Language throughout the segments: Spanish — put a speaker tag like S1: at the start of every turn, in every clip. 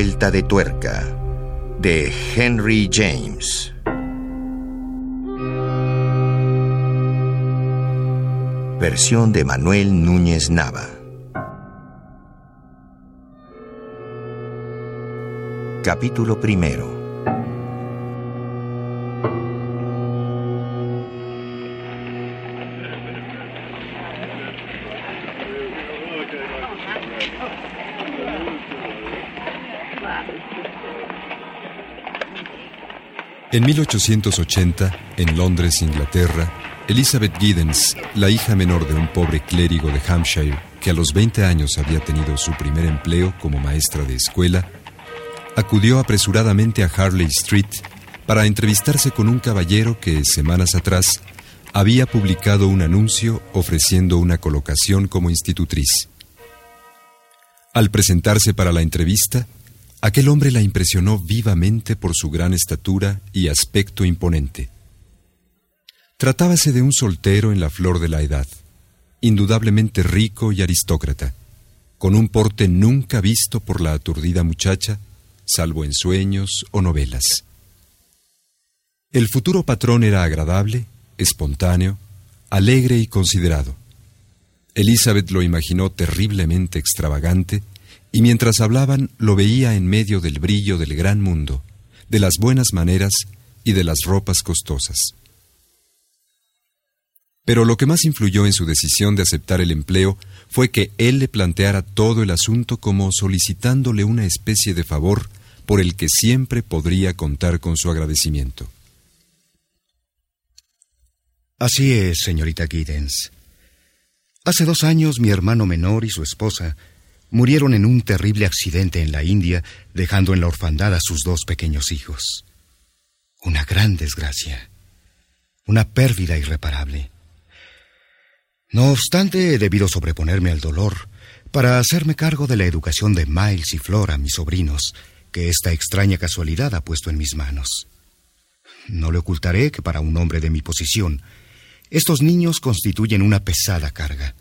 S1: Vuelta de tuerca de Henry James. Versión de Manuel Núñez Nava. Capítulo primero.
S2: En 1880, en Londres, Inglaterra, Elizabeth Giddens, la hija menor de un pobre clérigo de Hampshire, que a los 20 años había tenido su primer empleo como maestra de escuela, acudió apresuradamente a Harley Street para entrevistarse con un caballero que, semanas atrás, había publicado un anuncio ofreciendo una colocación como institutriz. Al presentarse para la entrevista, Aquel hombre la impresionó vivamente por su gran estatura y aspecto imponente. Tratábase de un soltero en la flor de la edad, indudablemente rico y aristócrata, con un porte nunca visto por la aturdida muchacha, salvo en sueños o novelas. El futuro patrón era agradable, espontáneo, alegre y considerado. Elizabeth lo imaginó terriblemente extravagante y mientras hablaban lo veía en medio del brillo del gran mundo, de las buenas maneras y de las ropas costosas. Pero lo que más influyó en su decisión de aceptar el empleo fue que él le planteara todo el asunto como solicitándole una especie de favor por el que siempre podría contar con su agradecimiento.
S3: Así es, señorita Giddens. Hace dos años mi hermano menor y su esposa murieron en un terrible accidente en la India, dejando en la orfandad a sus dos pequeños hijos. Una gran desgracia. Una pérdida irreparable. No obstante, he debido sobreponerme al dolor para hacerme cargo de la educación de Miles y Flora, mis sobrinos, que esta extraña casualidad ha puesto en mis manos. No le ocultaré que para un hombre de mi posición, estos niños constituyen una pesada carga.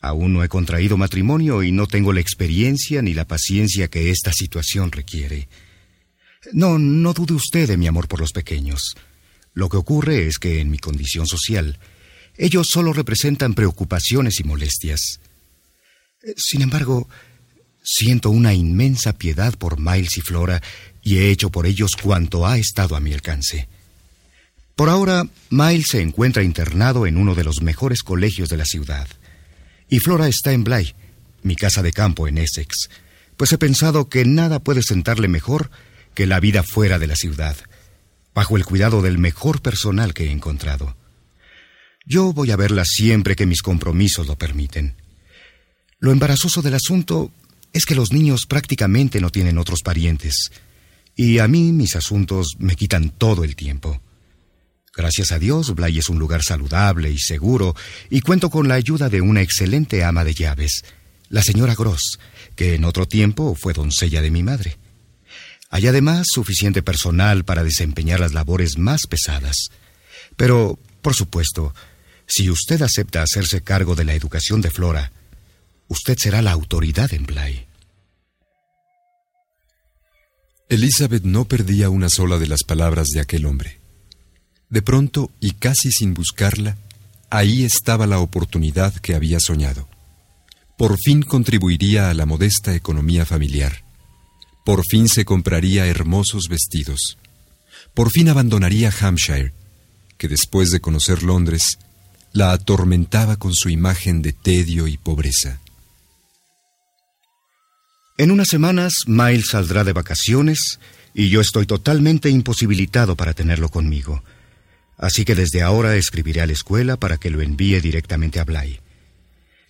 S3: Aún no he contraído matrimonio y no tengo la experiencia ni la paciencia que esta situación requiere. No, no dude usted de mi amor por los pequeños. Lo que ocurre es que en mi condición social, ellos solo representan preocupaciones y molestias. Sin embargo, siento una inmensa piedad por Miles y Flora y he hecho por ellos cuanto ha estado a mi alcance. Por ahora, Miles se encuentra internado en uno de los mejores colegios de la ciudad. Y Flora está en Bly, mi casa de campo en Essex, pues he pensado que nada puede sentarle mejor que la vida fuera de la ciudad, bajo el cuidado del mejor personal que he encontrado. Yo voy a verla siempre que mis compromisos lo permiten. Lo embarazoso del asunto es que los niños prácticamente no tienen otros parientes, y a mí mis asuntos me quitan todo el tiempo. Gracias a Dios, Bly es un lugar saludable y seguro, y cuento con la ayuda de una excelente ama de llaves, la señora Gross, que en otro tiempo fue doncella de mi madre. Hay además suficiente personal para desempeñar las labores más pesadas. Pero, por supuesto, si usted acepta hacerse cargo de la educación de Flora, usted será la autoridad en Bly.
S2: Elizabeth no perdía una sola de las palabras de aquel hombre. De pronto, y casi sin buscarla, ahí estaba la oportunidad que había soñado. Por fin contribuiría a la modesta economía familiar. Por fin se compraría hermosos vestidos. Por fin abandonaría Hampshire, que después de conocer Londres, la atormentaba con su imagen de tedio y pobreza.
S3: En unas semanas, Miles saldrá de vacaciones y yo estoy totalmente imposibilitado para tenerlo conmigo. Así que desde ahora escribiré a la escuela para que lo envíe directamente a Bly.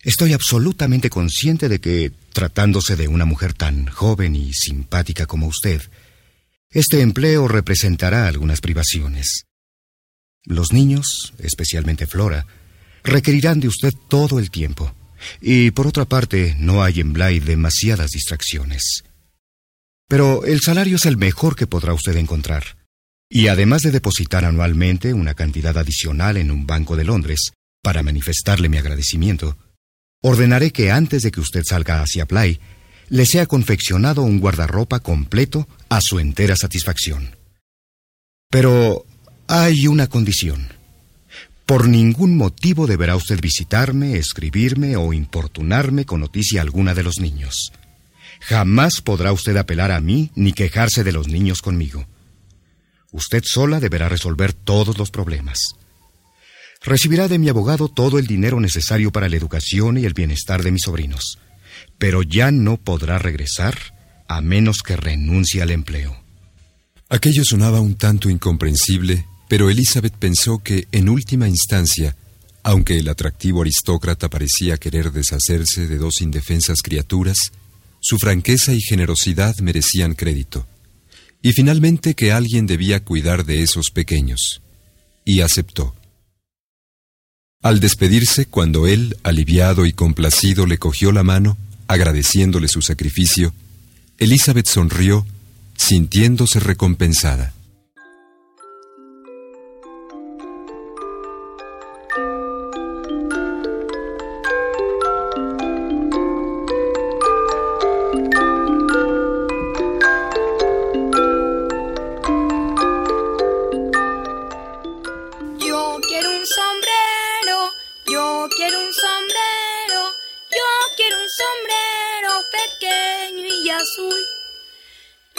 S3: Estoy absolutamente consciente de que, tratándose de una mujer tan joven y simpática como usted, este empleo representará algunas privaciones. Los niños, especialmente Flora, requerirán de usted todo el tiempo. Y por otra parte, no hay en Bly demasiadas distracciones. Pero el salario es el mejor que podrá usted encontrar. Y además de depositar anualmente una cantidad adicional en un banco de Londres para manifestarle mi agradecimiento, ordenaré que antes de que usted salga hacia Bly, le sea confeccionado un guardarropa completo a su entera satisfacción. Pero hay una condición. Por ningún motivo deberá usted visitarme, escribirme o importunarme con noticia alguna de los niños. Jamás podrá usted apelar a mí ni quejarse de los niños conmigo. Usted sola deberá resolver todos los problemas. Recibirá de mi abogado todo el dinero necesario para la educación y el bienestar de mis sobrinos, pero ya no podrá regresar a menos que renuncie al empleo.
S2: Aquello sonaba un tanto incomprensible pero Elizabeth pensó que, en última instancia, aunque el atractivo aristócrata parecía querer deshacerse de dos indefensas criaturas, su franqueza y generosidad merecían crédito, y finalmente que alguien debía cuidar de esos pequeños, y aceptó. Al despedirse, cuando él, aliviado y complacido, le cogió la mano, agradeciéndole su sacrificio, Elizabeth sonrió, sintiéndose recompensada.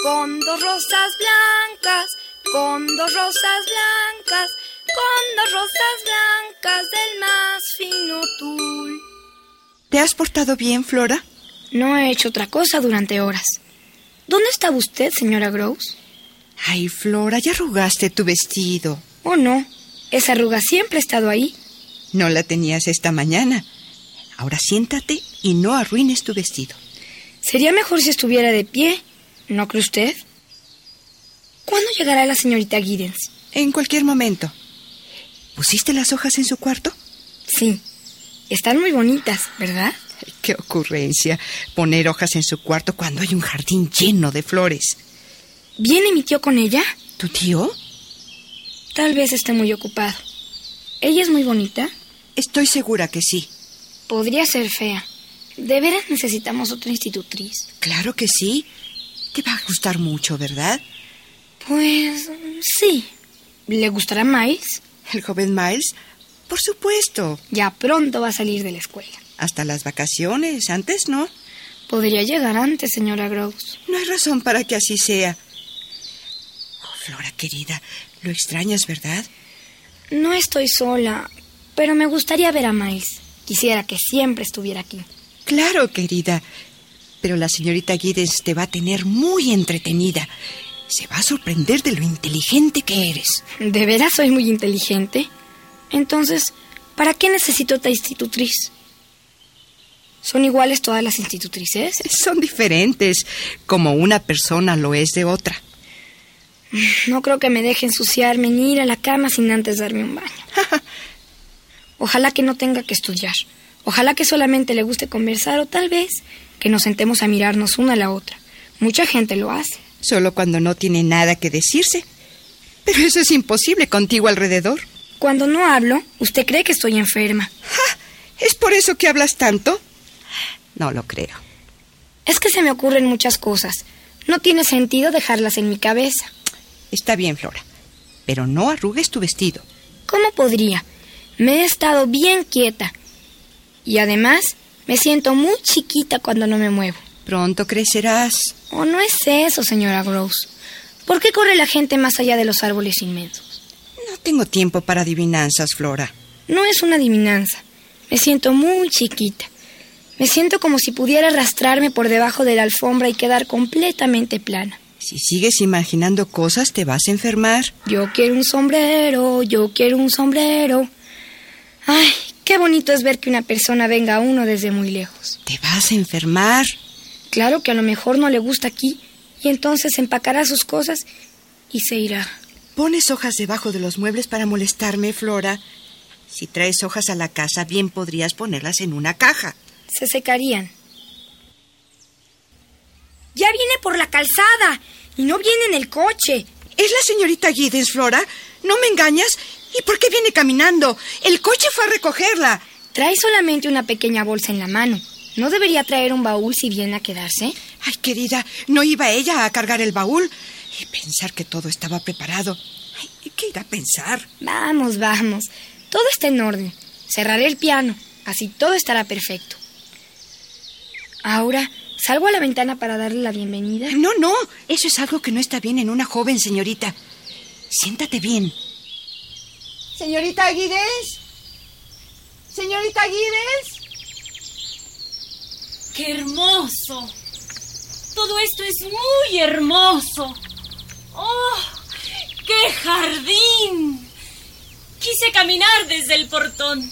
S4: Con dos rosas blancas, con dos rosas blancas, con dos rosas blancas del más fino tul.
S5: ¿Te has portado bien, Flora?
S4: No he hecho otra cosa durante horas. ¿Dónde estaba usted, señora Gross?
S5: Ay, Flora, ya arrugaste tu vestido.
S4: Oh, no. Esa arruga siempre ha estado ahí.
S5: No la tenías esta mañana. Ahora siéntate y no arruines tu vestido.
S4: Sería mejor si estuviera de pie. ¿No cree usted? ¿Cuándo llegará la señorita Giddens?
S5: En cualquier momento. ¿Pusiste las hojas en su cuarto?
S4: Sí. Están muy bonitas, ¿verdad?
S5: qué ocurrencia poner hojas en su cuarto cuando hay un jardín lleno de flores.
S4: ¿Viene mi tío con ella?
S5: ¿Tu tío?
S4: Tal vez esté muy ocupado. ¿Ella es muy bonita?
S5: Estoy segura que sí.
S4: Podría ser fea. De veras necesitamos otra institutriz.
S5: Claro que sí. Te va a gustar mucho, ¿verdad?
S4: Pues sí. ¿Le gustará Miles?
S5: ¿El joven Miles? Por supuesto.
S4: Ya pronto va a salir de la escuela.
S5: Hasta las vacaciones, antes no.
S4: Podría llegar antes, señora Gross.
S5: No hay razón para que así sea. Oh, Flora querida, lo extrañas, ¿verdad?
S4: No estoy sola, pero me gustaría ver a Miles. Quisiera que siempre estuviera aquí.
S5: Claro, querida. Pero la señorita Giddens te va a tener muy entretenida. Se va a sorprender de lo inteligente que eres.
S4: ¿De veras soy muy inteligente? Entonces, ¿para qué necesito otra institutriz? ¿Son iguales todas las institutrices?
S5: Son diferentes, como una persona lo es de otra.
S4: No creo que me deje ensuciarme ni ir a la cama sin antes darme un baño. Ojalá que no tenga que estudiar. Ojalá que solamente le guste conversar o tal vez que nos sentemos a mirarnos una a la otra. Mucha gente lo hace.
S5: Solo cuando no tiene nada que decirse. Pero eso es imposible contigo alrededor.
S4: Cuando no hablo, usted cree que estoy enferma.
S5: ¿Es por eso que hablas tanto? No lo creo.
S4: Es que se me ocurren muchas cosas. No tiene sentido dejarlas en mi cabeza.
S5: Está bien, Flora. Pero no arrugues tu vestido.
S4: ¿Cómo podría? Me he estado bien quieta. Y además, me siento muy chiquita cuando no me muevo.
S5: Pronto crecerás.
S4: ¿O no es eso, señora Gross? ¿Por qué corre la gente más allá de los árboles inmensos?
S5: No tengo tiempo para adivinanzas, Flora.
S4: No es una adivinanza. Me siento muy chiquita. Me siento como si pudiera arrastrarme por debajo de la alfombra y quedar completamente plana.
S5: Si sigues imaginando cosas, te vas a enfermar.
S4: Yo quiero un sombrero, yo quiero un sombrero. Ay, qué bonito es ver que una persona venga a uno desde muy lejos.
S5: Te vas a enfermar.
S4: Claro que a lo mejor no le gusta aquí y entonces empacará sus cosas y se irá.
S5: Pones hojas debajo de los muebles para molestarme, Flora. Si traes hojas a la casa, bien podrías ponerlas en una caja.
S4: Se secarían. Ya viene por la calzada y no viene en el coche.
S5: ¿Es la señorita Giddens, Flora? ¿No me engañas? ¿Y por qué viene caminando? El coche fue a recogerla.
S4: Trae solamente una pequeña bolsa en la mano. ¿No debería traer un baúl si viene a quedarse?
S5: Ay, querida, ¿no iba ella a cargar el baúl? Y pensar que todo estaba preparado. Ay, ¿Qué irá a pensar?
S4: Vamos, vamos. Todo está en orden. Cerraré el piano. Así todo estará perfecto. Ahora, ¿salgo a la ventana para darle la bienvenida?
S5: No, no. Eso es algo que no está bien en una joven señorita. Siéntate bien. Señorita Guides. Señorita Guides.
S6: ¡Qué hermoso! Todo esto es muy hermoso. ¡Oh! ¡Qué jardín! Quise caminar desde el portón.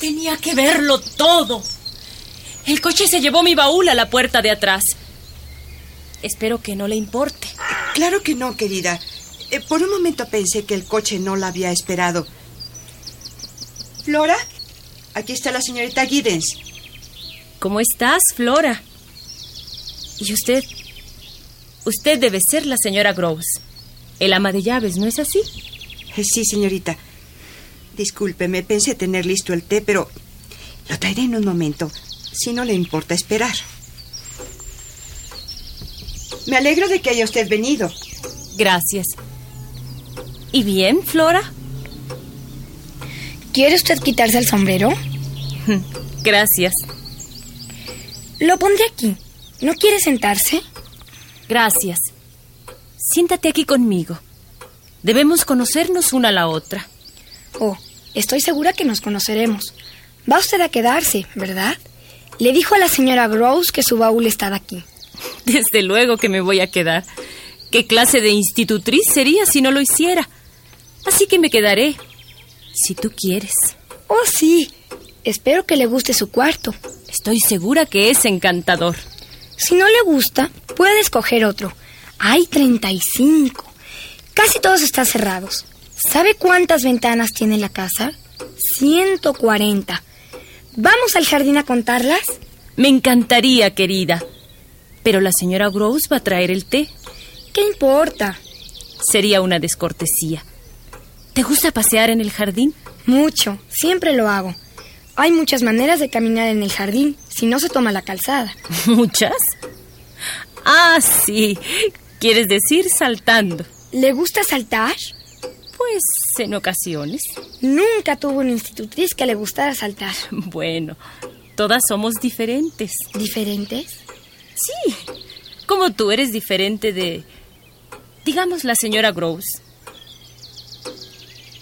S6: Tenía que verlo todo. El coche se llevó mi baúl a la puerta de atrás. Espero que no le importe.
S5: Claro que no, querida. Eh, por un momento pensé que el coche no la había esperado. Flora, aquí está la señorita Giddens.
S6: ¿Cómo estás, Flora? ¿Y usted? Usted debe ser la señora Groves, el ama de llaves, ¿no es así?
S5: Eh, Sí, señorita. Discúlpeme, pensé tener listo el té, pero lo traeré en un momento, si no le importa esperar. Me alegro de que haya usted venido.
S6: Gracias. ¿Y bien, Flora?
S4: ¿Quiere usted quitarse el sombrero?
S6: Gracias.
S4: Lo pondré aquí. ¿No quiere sentarse?
S6: Gracias. Siéntate aquí conmigo. Debemos conocernos una a la otra.
S4: Oh, estoy segura que nos conoceremos. Va usted a quedarse, ¿verdad? Le dijo a la señora Gross que su baúl estaba aquí.
S6: Desde luego que me voy a quedar. ¿Qué clase de institutriz sería si no lo hiciera? Así que me quedaré, si tú quieres.
S4: Oh, sí. Espero que le guste su cuarto.
S6: Estoy segura que es encantador.
S4: Si no le gusta, puede escoger otro. Hay 35. Casi todos están cerrados. ¿Sabe cuántas ventanas tiene la casa? 140. ¿Vamos al jardín a contarlas?
S6: Me encantaría, querida. Pero la señora Gross va a traer el té.
S4: ¿Qué importa?
S6: Sería una descortesía. ¿Te gusta pasear en el jardín?
S4: Mucho. Siempre lo hago. Hay muchas maneras de caminar en el jardín si no se toma la calzada.
S6: ¿Muchas? Ah, sí. ¿Quieres decir saltando?
S4: ¿Le gusta saltar?
S6: Pues en ocasiones.
S4: Nunca tuvo una institutriz que le gustara saltar.
S6: Bueno, todas somos diferentes.
S4: ¿Diferentes?
S6: Sí, como tú eres diferente de, digamos, la señora Gross.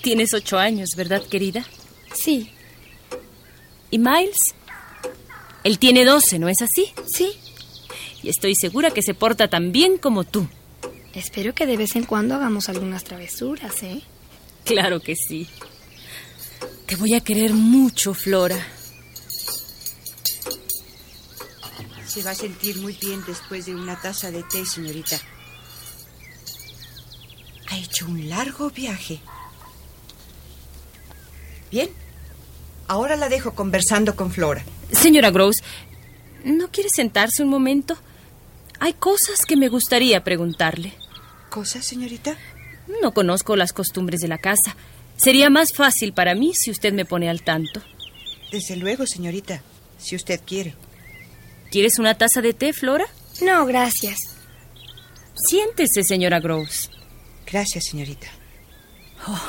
S6: Tienes ocho años, ¿verdad, querida?
S4: Sí,
S6: ¿Y Miles? Él tiene doce, ¿no es así?
S4: sí.
S6: Y estoy segura que se porta tan bien como tú.
S4: Espero que de vez en cuando hagamos algunas travesuras, ¿eh?
S6: Claro que sí. Te voy a querer mucho, Flora.
S5: Se va a sentir muy bien después de una taza de té, señorita. Ha hecho un largo viaje. Bien. Ahora la dejo conversando con Flora.
S6: Señora Gross, ¿no quiere sentarse un momento? Hay cosas que me gustaría preguntarle.
S5: ¿Cosa, señorita?
S6: No conozco las costumbres de la casa. Sería más fácil para mí si usted me pone al tanto.
S5: Desde luego, señorita, si usted quiere.
S6: ¿Quieres una taza de té, Flora?
S4: No, gracias.
S6: Siéntese, señora Groves.
S5: Gracias, señorita.
S6: Oh,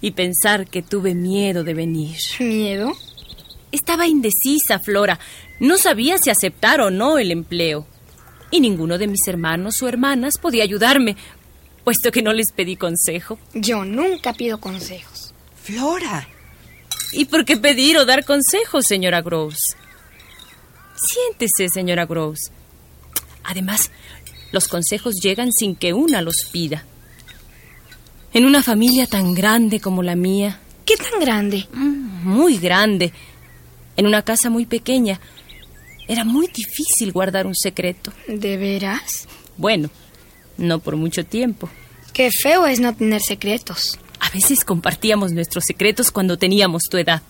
S6: y pensar que tuve miedo de venir.
S4: ¿Miedo?
S6: Estaba indecisa, Flora. No sabía si aceptar o no el empleo. Y ninguno de mis hermanos o hermanas podía ayudarme, puesto que no les pedí consejo.
S4: Yo nunca pido consejos.
S5: Flora.
S6: ¿Y por qué pedir o dar consejos, señora Groves? Siéntese, señora Groves. Además, los consejos llegan sin que una los pida. En una familia tan grande como la mía.
S4: ¿Qué tan grande?
S6: Mm, muy grande. En una casa muy pequeña. Era muy difícil guardar un secreto.
S4: ¿De veras?
S6: Bueno, no por mucho tiempo.
S4: Qué feo es no tener secretos.
S6: A veces compartíamos nuestros secretos cuando teníamos tu edad.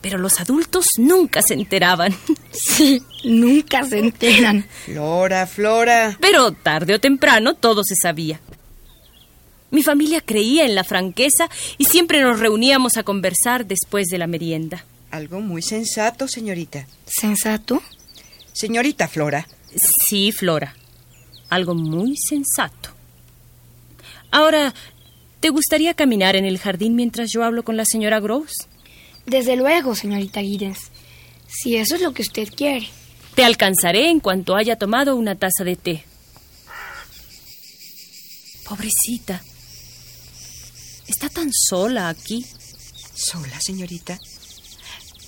S6: Pero los adultos nunca se enteraban.
S4: Sí, nunca se enteran.
S5: Flora, Flora.
S6: Pero tarde o temprano todo se sabía. Mi familia creía en la franqueza y siempre nos reuníamos a conversar después de la merienda.
S5: Algo muy sensato, señorita.
S4: ¿Sensato?
S5: Señorita Flora.
S6: Sí, Flora. Algo muy sensato. Ahora, ¿te gustaría caminar en el jardín mientras yo hablo con la señora Groves?
S4: Desde luego, señorita Giddens. Si eso es lo que usted quiere.
S6: Te alcanzaré en cuanto haya tomado una taza de té. Pobrecita. Está tan sola aquí.
S5: ¿Sola, señorita?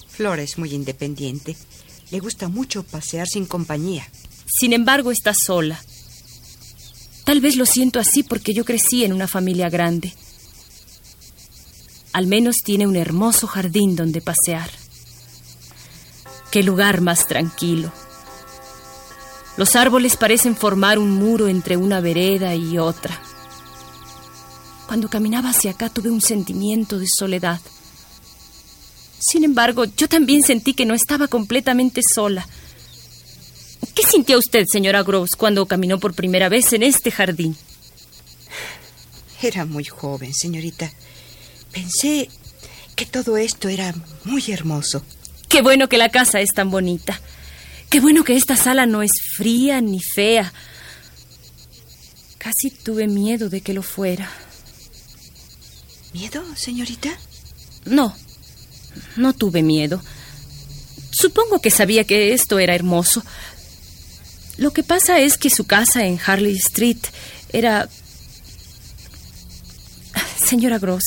S5: Flora es muy independiente. Le gusta mucho pasear sin compañía.
S6: Sin embargo, está sola. Tal vez lo siento así porque yo crecí en una familia grande. Al menos tiene un hermoso jardín donde pasear. Qué lugar más tranquilo. Los árboles parecen formar un muro entre una vereda y otra. Cuando caminaba hacia acá tuve un sentimiento de soledad. Sin embargo, yo también sentí que no estaba completamente sola. ¿Qué sintió usted, señora Groves, cuando caminó por primera vez en este jardín?
S5: Era muy joven, señorita. Pensé que todo esto era muy hermoso.
S6: Qué bueno que la casa es tan bonita. Qué bueno que esta sala no es fría ni fea. Casi tuve miedo de que lo fuera.
S5: ¿Miedo, señorita?
S6: No, no tuve miedo. Supongo que sabía que esto era hermoso. Lo que pasa es que su casa en Harley Street era... Señora Gross,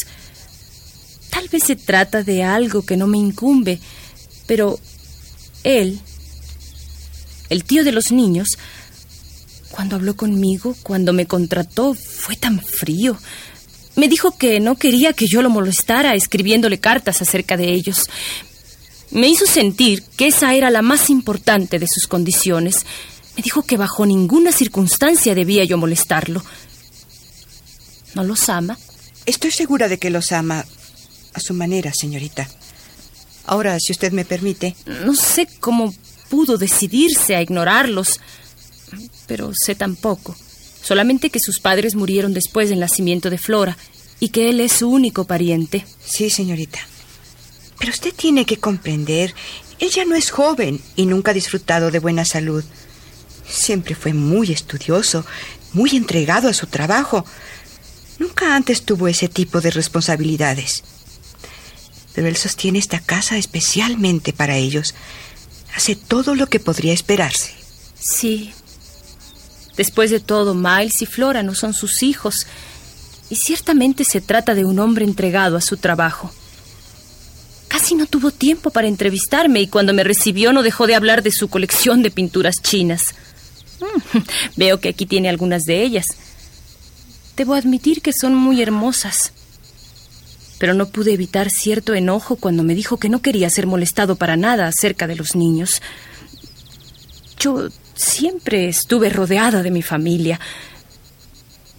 S6: tal vez se trata de algo que no me incumbe, pero él, el tío de los niños, cuando habló conmigo, cuando me contrató, fue tan frío. Me dijo que no quería que yo lo molestara escribiéndole cartas acerca de ellos. Me hizo sentir que esa era la más importante de sus condiciones. Me dijo que bajo ninguna circunstancia debía yo molestarlo. ¿No los ama?
S5: Estoy segura de que los ama a su manera, señorita. Ahora, si usted me permite.
S6: No sé cómo pudo decidirse a ignorarlos, pero sé tampoco. Solamente que sus padres murieron después del nacimiento de Flora y que él es su único pariente.
S5: Sí, señorita. Pero usted tiene que comprender, ella no es joven y nunca ha disfrutado de buena salud. Siempre fue muy estudioso, muy entregado a su trabajo. Nunca antes tuvo ese tipo de responsabilidades. Pero él sostiene esta casa especialmente para ellos. Hace todo lo que podría esperarse.
S6: Sí, Después de todo, Miles y Flora no son sus hijos, y ciertamente se trata de un hombre entregado a su trabajo. Casi no tuvo tiempo para entrevistarme y cuando me recibió no dejó de hablar de su colección de pinturas chinas. Mm, veo que aquí tiene algunas de ellas. Debo admitir que son muy hermosas. Pero no pude evitar cierto enojo cuando me dijo que no quería ser molestado para nada acerca de los niños. Yo Siempre estuve rodeada de mi familia.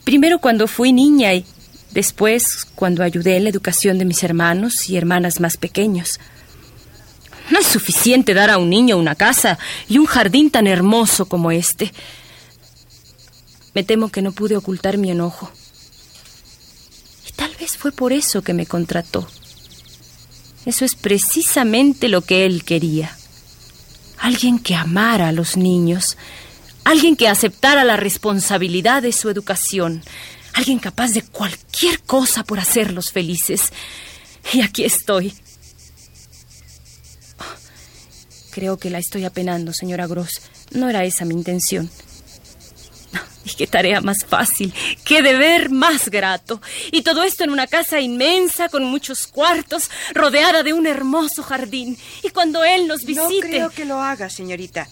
S6: Primero cuando fui niña y después cuando ayudé en la educación de mis hermanos y hermanas más pequeños. No es suficiente dar a un niño una casa y un jardín tan hermoso como este. Me temo que no pude ocultar mi enojo. Y tal vez fue por eso que me contrató. Eso es precisamente lo que él quería alguien que amara a los niños, Alguien que aceptara la responsabilidad de su educación. Alguien capaz de cualquier cosa por hacerlos felices. Y aquí estoy. Creo que la estoy apenando, señora Gross. No era esa mi intención. Y qué tarea más fácil, qué deber más grato. Y todo esto en una casa inmensa, con muchos cuartos, rodeada de un hermoso jardín. Y cuando él nos visite...
S5: No creo que lo haga, señorita.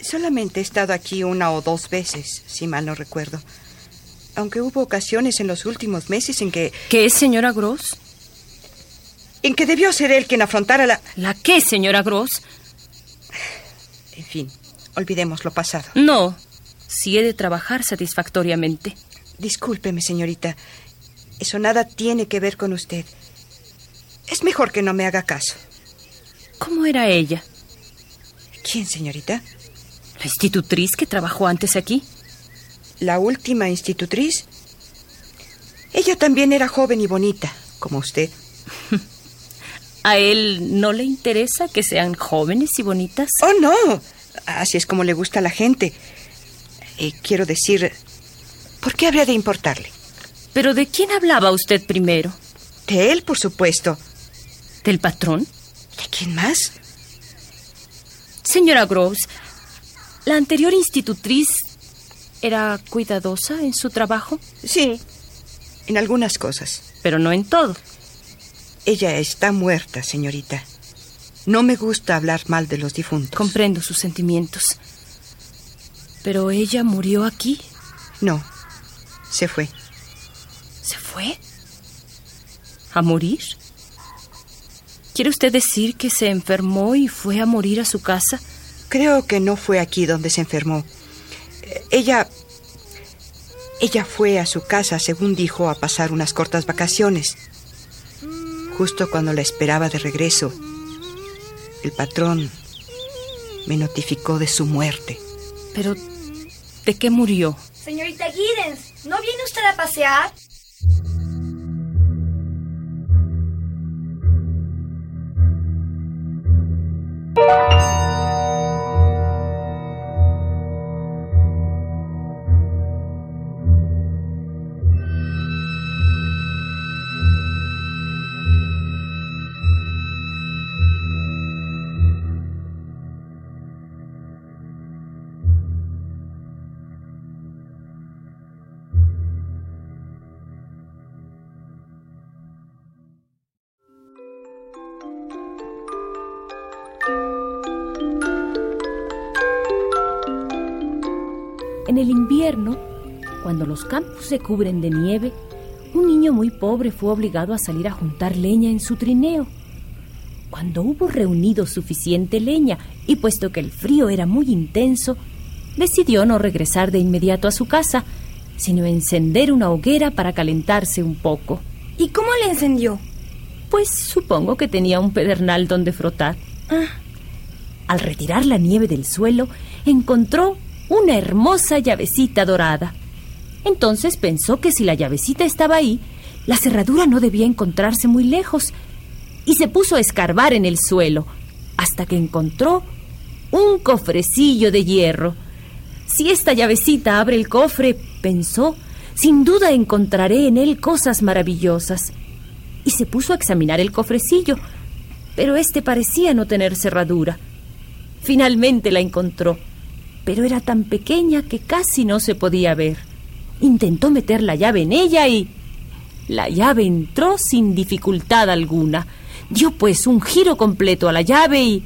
S5: Solamente he estado aquí una o dos veces, si mal no recuerdo. Aunque hubo ocasiones en los últimos meses en que...
S6: ¿Qué es, señora Gross?
S5: En que debió ser él quien afrontara la...
S6: ¿La qué, señora Gross?
S5: En fin, olvidemos lo pasado.
S6: No, si he de trabajar satisfactoriamente.
S5: Discúlpeme, señorita. Eso nada tiene que ver con usted. Es mejor que no me haga caso.
S6: ¿Cómo era ella?
S5: ¿Quién, señorita?
S6: La institutriz que trabajó antes aquí.
S5: ¿La última institutriz? Ella también era joven y bonita, como usted.
S6: ¿A él no le interesa que sean jóvenes y bonitas?
S5: Oh, no. Así es como le gusta a la gente. Eh, quiero decir, ¿por qué habría de importarle?
S6: ¿Pero de quién hablaba usted primero?
S5: De él, por supuesto.
S6: ¿Del patrón?
S5: ¿De quién más?
S6: Señora Groves, ¿la anterior institutriz era cuidadosa en su trabajo?
S5: Sí, en algunas cosas.
S6: Pero no en todo.
S5: Ella está muerta, señorita. No me gusta hablar mal de los difuntos.
S6: Comprendo sus sentimientos. ¿Pero ella murió aquí?
S5: No, se fue.
S6: ¿Se fue? ¿A morir? ¿Quiere usted decir que se enfermó y fue a morir a su casa?
S5: Creo que no fue aquí donde se enfermó. Ella... Ella fue a su casa, según dijo, a pasar unas cortas vacaciones. Justo cuando la esperaba de regreso, el patrón me notificó de su muerte.
S6: Pero, ¿de qué murió?
S4: Señorita Giddens, ¿no viene usted a pasear?
S6: Los campos se cubren de nieve, un niño muy pobre fue obligado a salir a juntar leña en su trineo. Cuando hubo reunido suficiente leña y puesto que el frío era muy intenso, decidió no regresar de inmediato a su casa, sino encender una hoguera para calentarse un poco.
S4: ¿Y cómo le encendió?
S6: Pues supongo que tenía un pedernal donde frotar. Al retirar la nieve del suelo, encontró una hermosa llavecita dorada. Entonces pensó que si la llavecita estaba ahí, la cerradura no debía encontrarse muy lejos, y se puso a escarbar en el suelo, hasta que encontró un cofrecillo de hierro. Si esta llavecita abre el cofre, pensó, sin duda encontraré en él cosas maravillosas. Y se puso a examinar el cofrecillo, pero este parecía no tener cerradura. Finalmente la encontró pero era tan pequeña que casi no se podía ver. Intentó meter la llave en ella y... La llave entró sin dificultad alguna. Dio pues un giro completo a la llave y...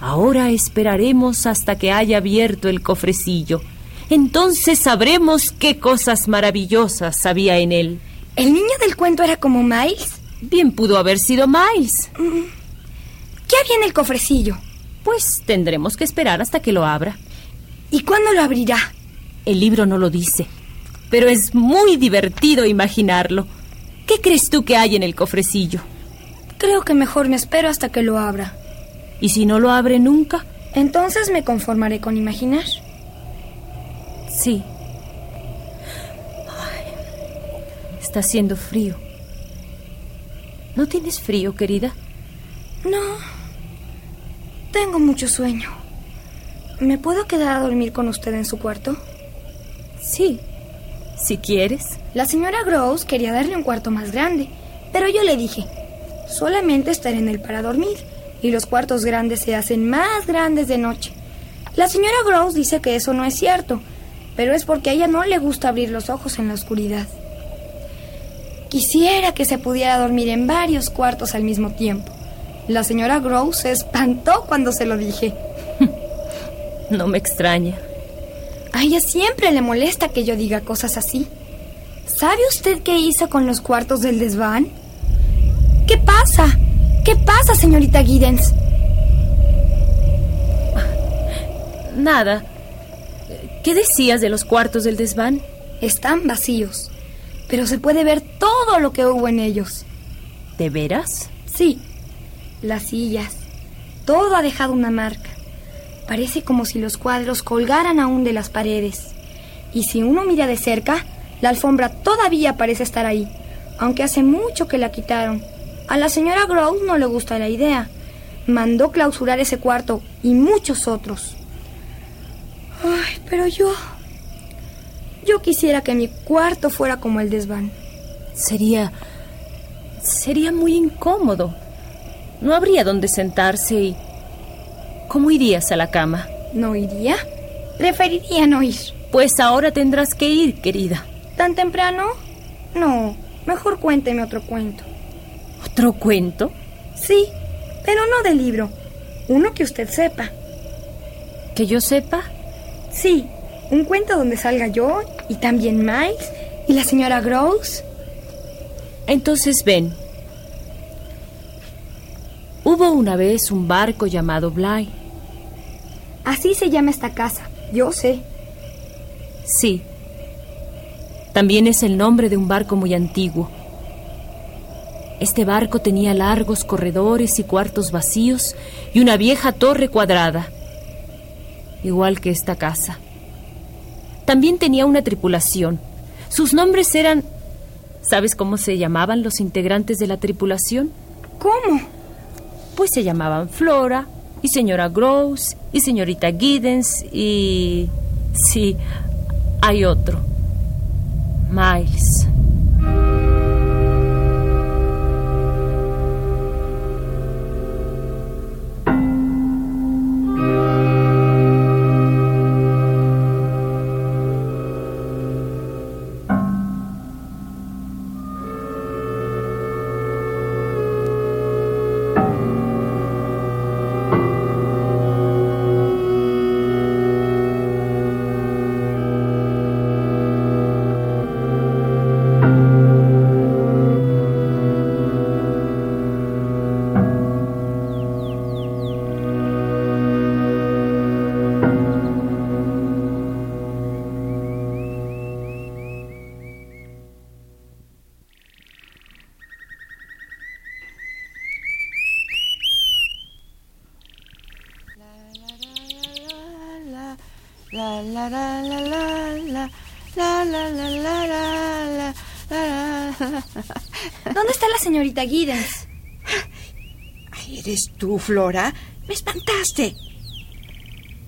S6: Ahora esperaremos hasta que haya abierto el cofrecillo. Entonces sabremos qué cosas maravillosas había en él.
S4: ¿El niño del cuento era como Miles?
S6: Bien pudo haber sido Miles.
S4: ¿Qué había en el cofrecillo?
S6: Pues tendremos que esperar hasta que lo abra.
S4: ¿Y cuándo lo abrirá?
S6: El libro no lo dice, pero es muy divertido imaginarlo. ¿Qué crees tú que hay en el cofrecillo?
S4: Creo que mejor me espero hasta que lo abra.
S6: ¿Y si no lo abre nunca?
S4: Entonces me conformaré con imaginar.
S6: Sí. Ay, está haciendo frío. ¿No tienes frío, querida?
S4: No. Tengo mucho sueño. ¿Me puedo quedar a dormir con usted en su cuarto?
S6: Sí, si quieres.
S4: La señora Gross quería darle un cuarto más grande, pero yo le dije, solamente estaré en él para dormir, y los cuartos grandes se hacen más grandes de noche. La señora Gross dice que eso no es cierto, pero es porque a ella no le gusta abrir los ojos en la oscuridad. Quisiera que se pudiera dormir en varios cuartos al mismo tiempo. La señora Gross se espantó cuando se lo dije.
S6: No me extraña.
S4: A ella siempre le molesta que yo diga cosas así. ¿Sabe usted qué hizo con los cuartos del desván? ¿Qué pasa? ¿Qué pasa, señorita Giddens?
S6: Nada. ¿Qué decías de los cuartos del desván?
S4: Están vacíos, pero se puede ver todo lo que hubo en ellos.
S6: ¿De veras?
S4: Sí, las sillas. Todo ha dejado una marca. Parece como si los cuadros colgaran aún de las paredes. Y si uno mira de cerca, la alfombra todavía parece estar ahí, aunque hace mucho que la quitaron. A la señora Grow no le gusta la idea. Mandó clausurar ese cuarto y muchos otros. Ay, pero yo... Yo quisiera que mi cuarto fuera como el desván.
S6: Sería... Sería muy incómodo. No habría donde sentarse y... ¿Cómo irías a la cama?
S4: ¿No iría? Preferiría no ir.
S6: Pues ahora tendrás que ir, querida.
S4: ¿Tan temprano? No, mejor cuénteme otro cuento.
S6: ¿Otro cuento?
S4: Sí, pero no del libro. Uno que usted sepa.
S6: ¿Que yo sepa?
S4: Sí, un cuento donde salga yo y también Miles y la señora Gross.
S6: Entonces ven. Hubo una vez un barco llamado Bly.
S4: Así se llama esta casa, yo sé.
S6: Sí. También es el nombre de un barco muy antiguo. Este barco tenía largos corredores y cuartos vacíos y una vieja torre cuadrada, igual que esta casa. También tenía una tripulación. Sus nombres eran... ¿Sabes cómo se llamaban los integrantes de la tripulación?
S4: ¿Cómo?
S6: Pues se llamaban Flora y señora Gross y señorita Giddens y... Sí, hay otro. Miles.
S4: Señorita Giddens?
S5: ¿Eres tú, Flora? Me espantaste.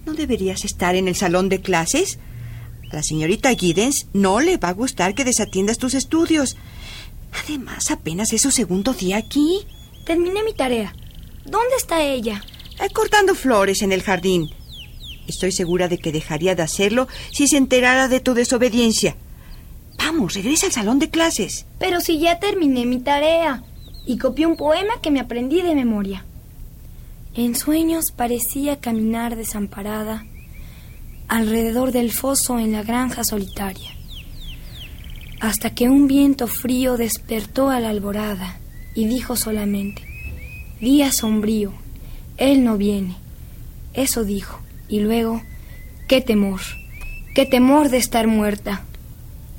S5: ¿No deberías estar en el salón de clases? A la señorita Giddens no le va a gustar que desatiendas tus estudios. Además, apenas es su segundo día aquí.
S4: Terminé mi tarea. ¿Dónde está ella?
S5: Eh, cortando flores en el jardín. Estoy segura de que dejaría de hacerlo si se enterara de tu desobediencia. Vamos, regresa al salón de clases.
S4: Pero si ya terminé mi tarea y copié un poema que me aprendí de memoria. En sueños parecía caminar desamparada alrededor del foso en la granja solitaria, hasta que un viento frío despertó a la alborada y dijo solamente, Día sombrío, él no viene. Eso dijo. Y luego, qué temor, qué temor de estar muerta.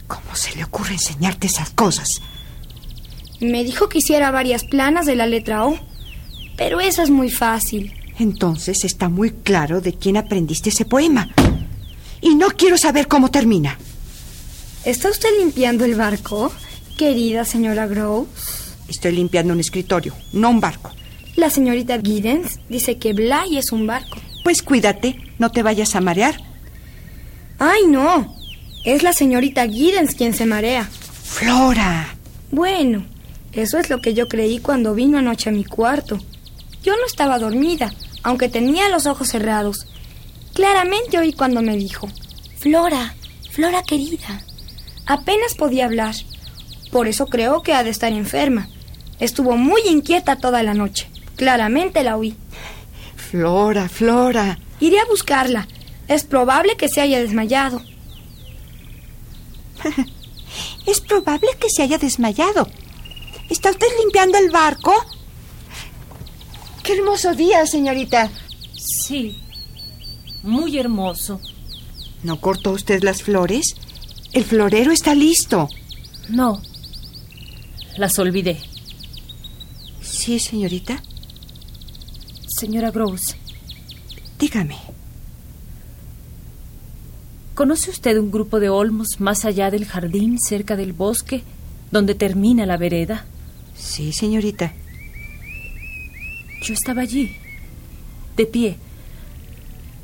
S5: ¿Cómo se le ocurre enseñarte esas cosas?
S4: Me dijo que hiciera varias planas de la letra O, pero eso es muy fácil.
S5: Entonces está muy claro de quién aprendiste ese poema. Y no quiero saber cómo termina.
S4: ¿Está usted limpiando el barco, querida señora Groves?
S5: Estoy limpiando un escritorio, no un barco.
S4: La señorita Giddens dice que Bly es un barco.
S5: Pues cuídate, no te vayas a marear.
S4: Ay, no. Es la señorita Giddens quien se marea.
S5: Flora.
S4: Bueno, eso es lo que yo creí cuando vino anoche a mi cuarto. Yo no estaba dormida, aunque tenía los ojos cerrados. Claramente oí cuando me dijo, Flora, Flora querida. Apenas podía hablar. Por eso creo que ha de estar enferma. Estuvo muy inquieta toda la noche. Claramente la oí.
S5: Flora, Flora.
S4: Iré a buscarla. Es probable que se haya desmayado.
S5: es probable que se haya desmayado. ¿Está usted limpiando el barco? Qué hermoso día, señorita.
S6: Sí, muy hermoso.
S5: ¿No cortó usted las flores? El florero está listo.
S6: No, las olvidé.
S5: Sí, señorita.
S6: Señora Gross.
S5: Dígame.
S6: ¿Conoce usted un grupo de olmos más allá del jardín, cerca del bosque, donde termina la vereda?
S5: Sí, señorita.
S6: Yo estaba allí, de pie.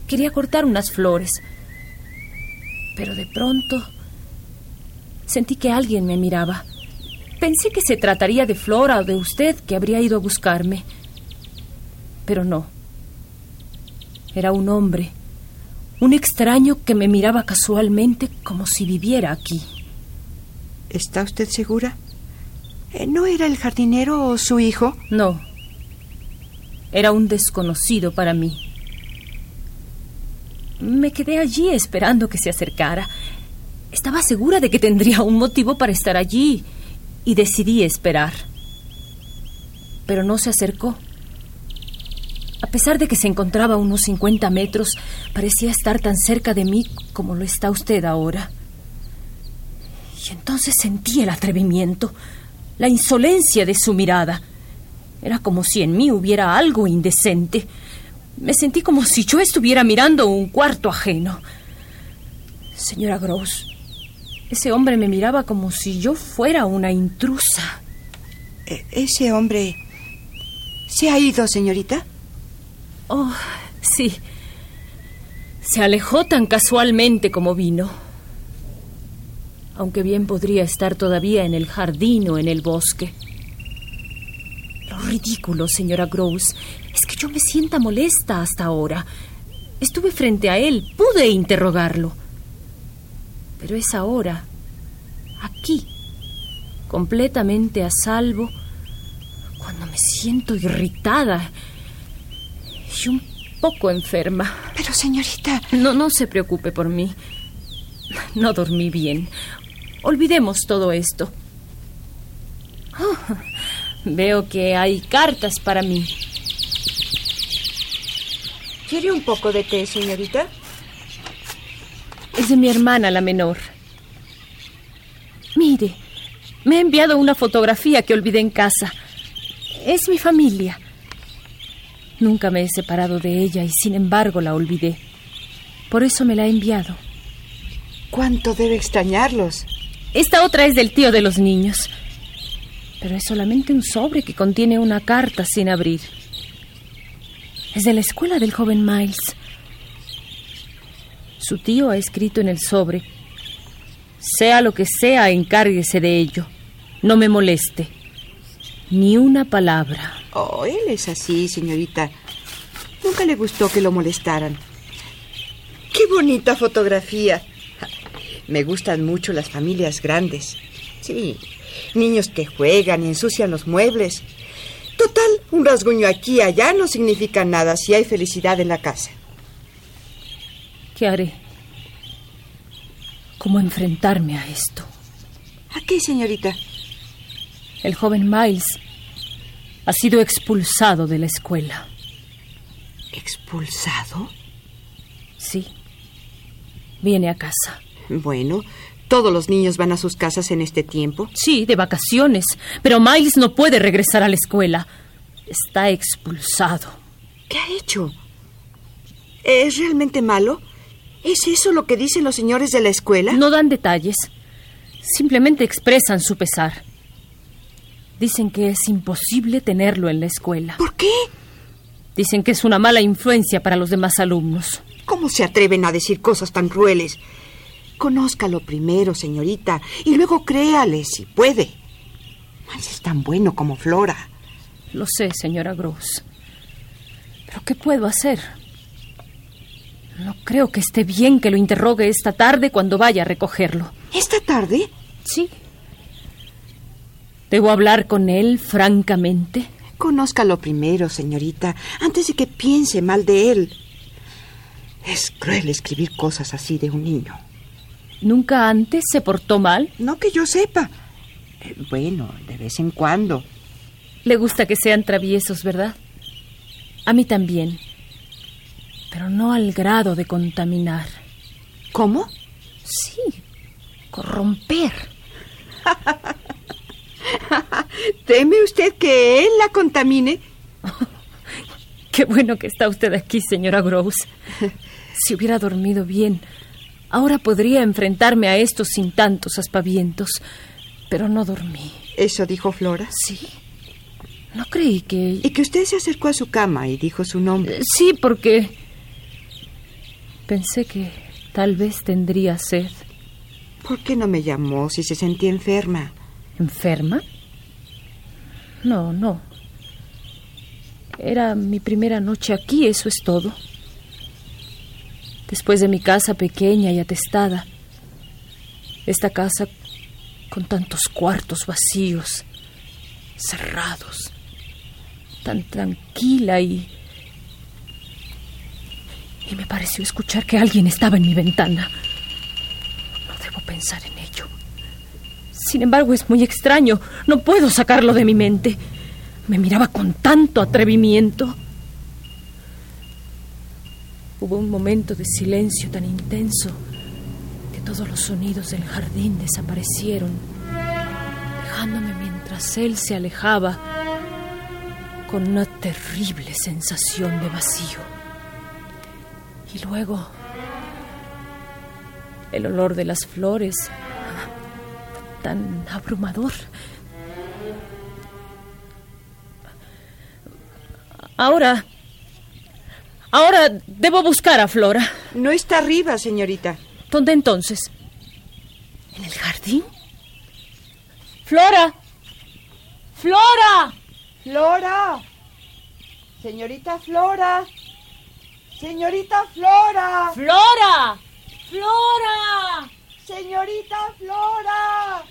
S6: Quería cortar unas flores, pero de pronto sentí que alguien me miraba. Pensé que se trataría de Flora o de usted que habría ido a buscarme. Pero no. Era un hombre un extraño que me miraba casualmente como si viviera aquí.
S5: ¿Está usted segura? Eh, ¿No era el jardinero o su hijo?
S6: No. Era un desconocido para mí. Me quedé allí esperando que se acercara. Estaba segura de que tendría un motivo para estar allí y decidí esperar. Pero no se acercó. A pesar de que se encontraba a unos 50 metros, parecía estar tan cerca de mí como lo está usted ahora. Y entonces sentí el atrevimiento, la insolencia de su mirada. Era como si en mí hubiera algo indecente. Me sentí como si yo estuviera mirando un cuarto ajeno. Señora Gross, ese hombre me miraba como si yo fuera una intrusa.
S5: E, ¿Ese hombre se ha ido, señorita?
S6: Oh, sí. Se alejó tan casualmente como vino. Aunque bien podría estar todavía en el jardín o en el bosque. Lo ridículo, señora Gross, es que yo me sienta molesta hasta ahora. Estuve frente a él, pude interrogarlo. Pero es ahora, aquí, completamente a salvo, cuando me siento irritada y un poco enferma.
S5: Pero, señorita.
S6: No, no se preocupe por mí. No dormí bien. Olvidemos todo esto. Oh, veo que hay cartas para mí.
S5: ¿Quiere un poco de té, señorita?
S6: Es de mi hermana, la menor. Mire, me ha enviado una fotografía que olvidé en casa. Es mi familia. Nunca me he separado de ella y sin embargo la olvidé. Por eso me la ha enviado.
S5: ¿Cuánto debe extrañarlos?
S6: Esta otra es del tío de los niños. Pero es solamente un sobre que contiene una carta sin abrir. Es de la escuela del joven Miles. Su tío ha escrito en el sobre, sea lo que sea, encárguese de ello. No me moleste. Ni una palabra.
S5: Oh, él es así, señorita. Nunca le gustó que lo molestaran. ¡Qué bonita fotografía! Me gustan mucho las familias grandes. Sí, niños que juegan y ensucian los muebles. Total, un rasguño aquí y allá no significa nada si hay felicidad en la casa.
S6: ¿Qué haré? ¿Cómo enfrentarme a esto?
S5: ¿A qué, señorita?
S6: El joven Miles ha sido expulsado de la escuela.
S5: ¿Expulsado?
S6: Sí. Viene a casa.
S5: Bueno, ¿todos los niños van a sus casas en este tiempo?
S6: Sí, de vacaciones. Pero Miles no puede regresar a la escuela. Está expulsado.
S5: ¿Qué ha hecho? ¿Es realmente malo? ¿Es eso lo que dicen los señores de la escuela?
S6: No dan detalles. Simplemente expresan su pesar. Dicen que es imposible tenerlo en la escuela.
S5: ¿Por qué?
S6: Dicen que es una mala influencia para los demás alumnos.
S5: ¿Cómo se atreven a decir cosas tan crueles? Conózcalo primero, señorita, y luego créale si puede. Miles es tan bueno como Flora.
S6: Lo sé, señora Gross. Pero ¿qué puedo hacer? No creo que esté bien que lo interrogue esta tarde cuando vaya a recogerlo.
S5: ¿Esta tarde?
S6: Sí. ¿Debo hablar con él francamente?
S5: Conózcalo primero, señorita, antes de que piense mal de él. Es cruel escribir cosas así de un niño.
S6: ¿Nunca antes se portó mal?
S5: No que yo sepa. Eh, bueno, de vez en cuando.
S6: Le gusta que sean traviesos, ¿verdad? A mí también. Pero no al grado de contaminar.
S5: ¿Cómo?
S6: Sí, corromper.
S5: ¿Teme usted que él la contamine?
S6: Qué bueno que está usted aquí, señora Gross. Si hubiera dormido bien, ahora podría enfrentarme a esto sin tantos aspavientos. Pero no dormí.
S5: ¿Eso dijo Flora?
S6: Sí. No creí que...
S5: Y que usted se acercó a su cama y dijo su nombre.
S6: Eh, sí, porque... Pensé que tal vez tendría sed.
S5: ¿Por qué no me llamó si se sentía enferma?
S6: ¿Enferma? No, no. Era mi primera noche aquí, eso es todo. Después de mi casa pequeña y atestada, esta casa con tantos cuartos vacíos, cerrados, tan tranquila y... Y me pareció escuchar que alguien estaba en mi ventana. No debo pensar en. Sin embargo, es muy extraño. No puedo sacarlo de mi mente. Me miraba con tanto atrevimiento. Hubo un momento de silencio tan intenso que todos los sonidos del jardín desaparecieron, dejándome mientras él se alejaba con una terrible sensación de vacío. Y luego el olor de las flores tan abrumador. Ahora... Ahora debo buscar a Flora.
S5: No está arriba, señorita.
S6: ¿Dónde entonces? ¿En el jardín? Flora. Flora.
S5: Flora. Señorita Flora. Señorita Flora.
S7: Flora. Flora.
S5: Señorita Flora.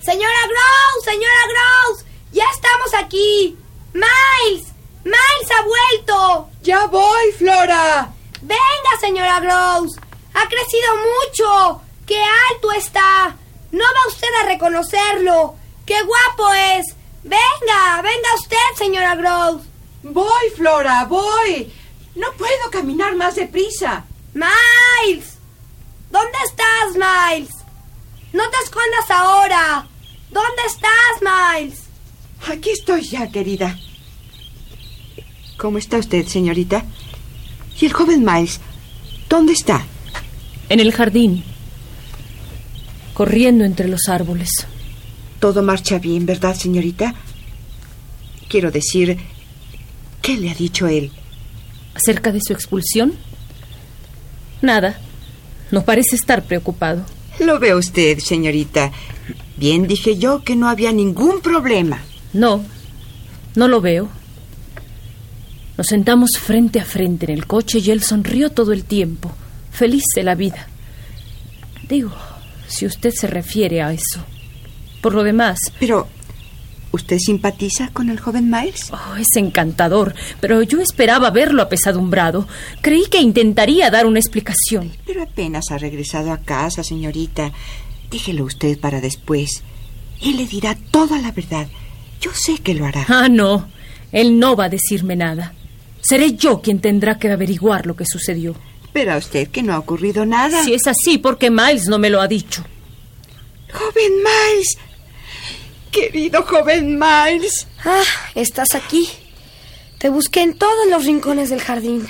S4: Señora Grouse, señora Grouse, ya estamos aquí. Miles, Miles ha vuelto.
S5: Ya voy, Flora.
S4: Venga, señora Grouse. Ha crecido mucho. ¡Qué alto está! No va usted a reconocerlo. ¡Qué guapo es! Venga, venga usted, señora Grouse.
S5: Voy, Flora, voy. No puedo caminar más deprisa.
S4: Miles. ¿Dónde estás, Miles? No te escondas ahora. ¿Dónde estás, Miles?
S5: Aquí estoy ya, querida. ¿Cómo está usted, señorita? ¿Y el joven Miles? ¿Dónde está?
S6: En el jardín. Corriendo entre los árboles.
S5: Todo marcha bien, ¿verdad, señorita? Quiero decir, ¿qué le ha dicho él?
S6: ¿Acerca de su expulsión? Nada. No parece estar preocupado.
S5: Lo ve usted, señorita. Bien dije yo que no había ningún problema.
S6: No, no lo veo. Nos sentamos frente a frente en el coche y él sonrió todo el tiempo, feliz de la vida. Digo, si usted se refiere a eso. Por lo demás...
S5: Pero, ¿usted simpatiza con el joven Miles?
S6: Oh, es encantador, pero yo esperaba verlo apesadumbrado. Creí que intentaría dar una explicación.
S5: Pero apenas ha regresado a casa, señorita. Déjelo usted para después. Él le dirá toda la verdad. Yo sé que lo hará.
S6: Ah, no. Él no va a decirme nada. Seré yo quien tendrá que averiguar lo que sucedió.
S5: Pero a usted que no ha ocurrido nada.
S6: Si es así, porque Miles no me lo ha dicho.
S5: Joven Miles. Querido joven Miles.
S4: Ah, estás aquí. Te busqué en todos los rincones del jardín.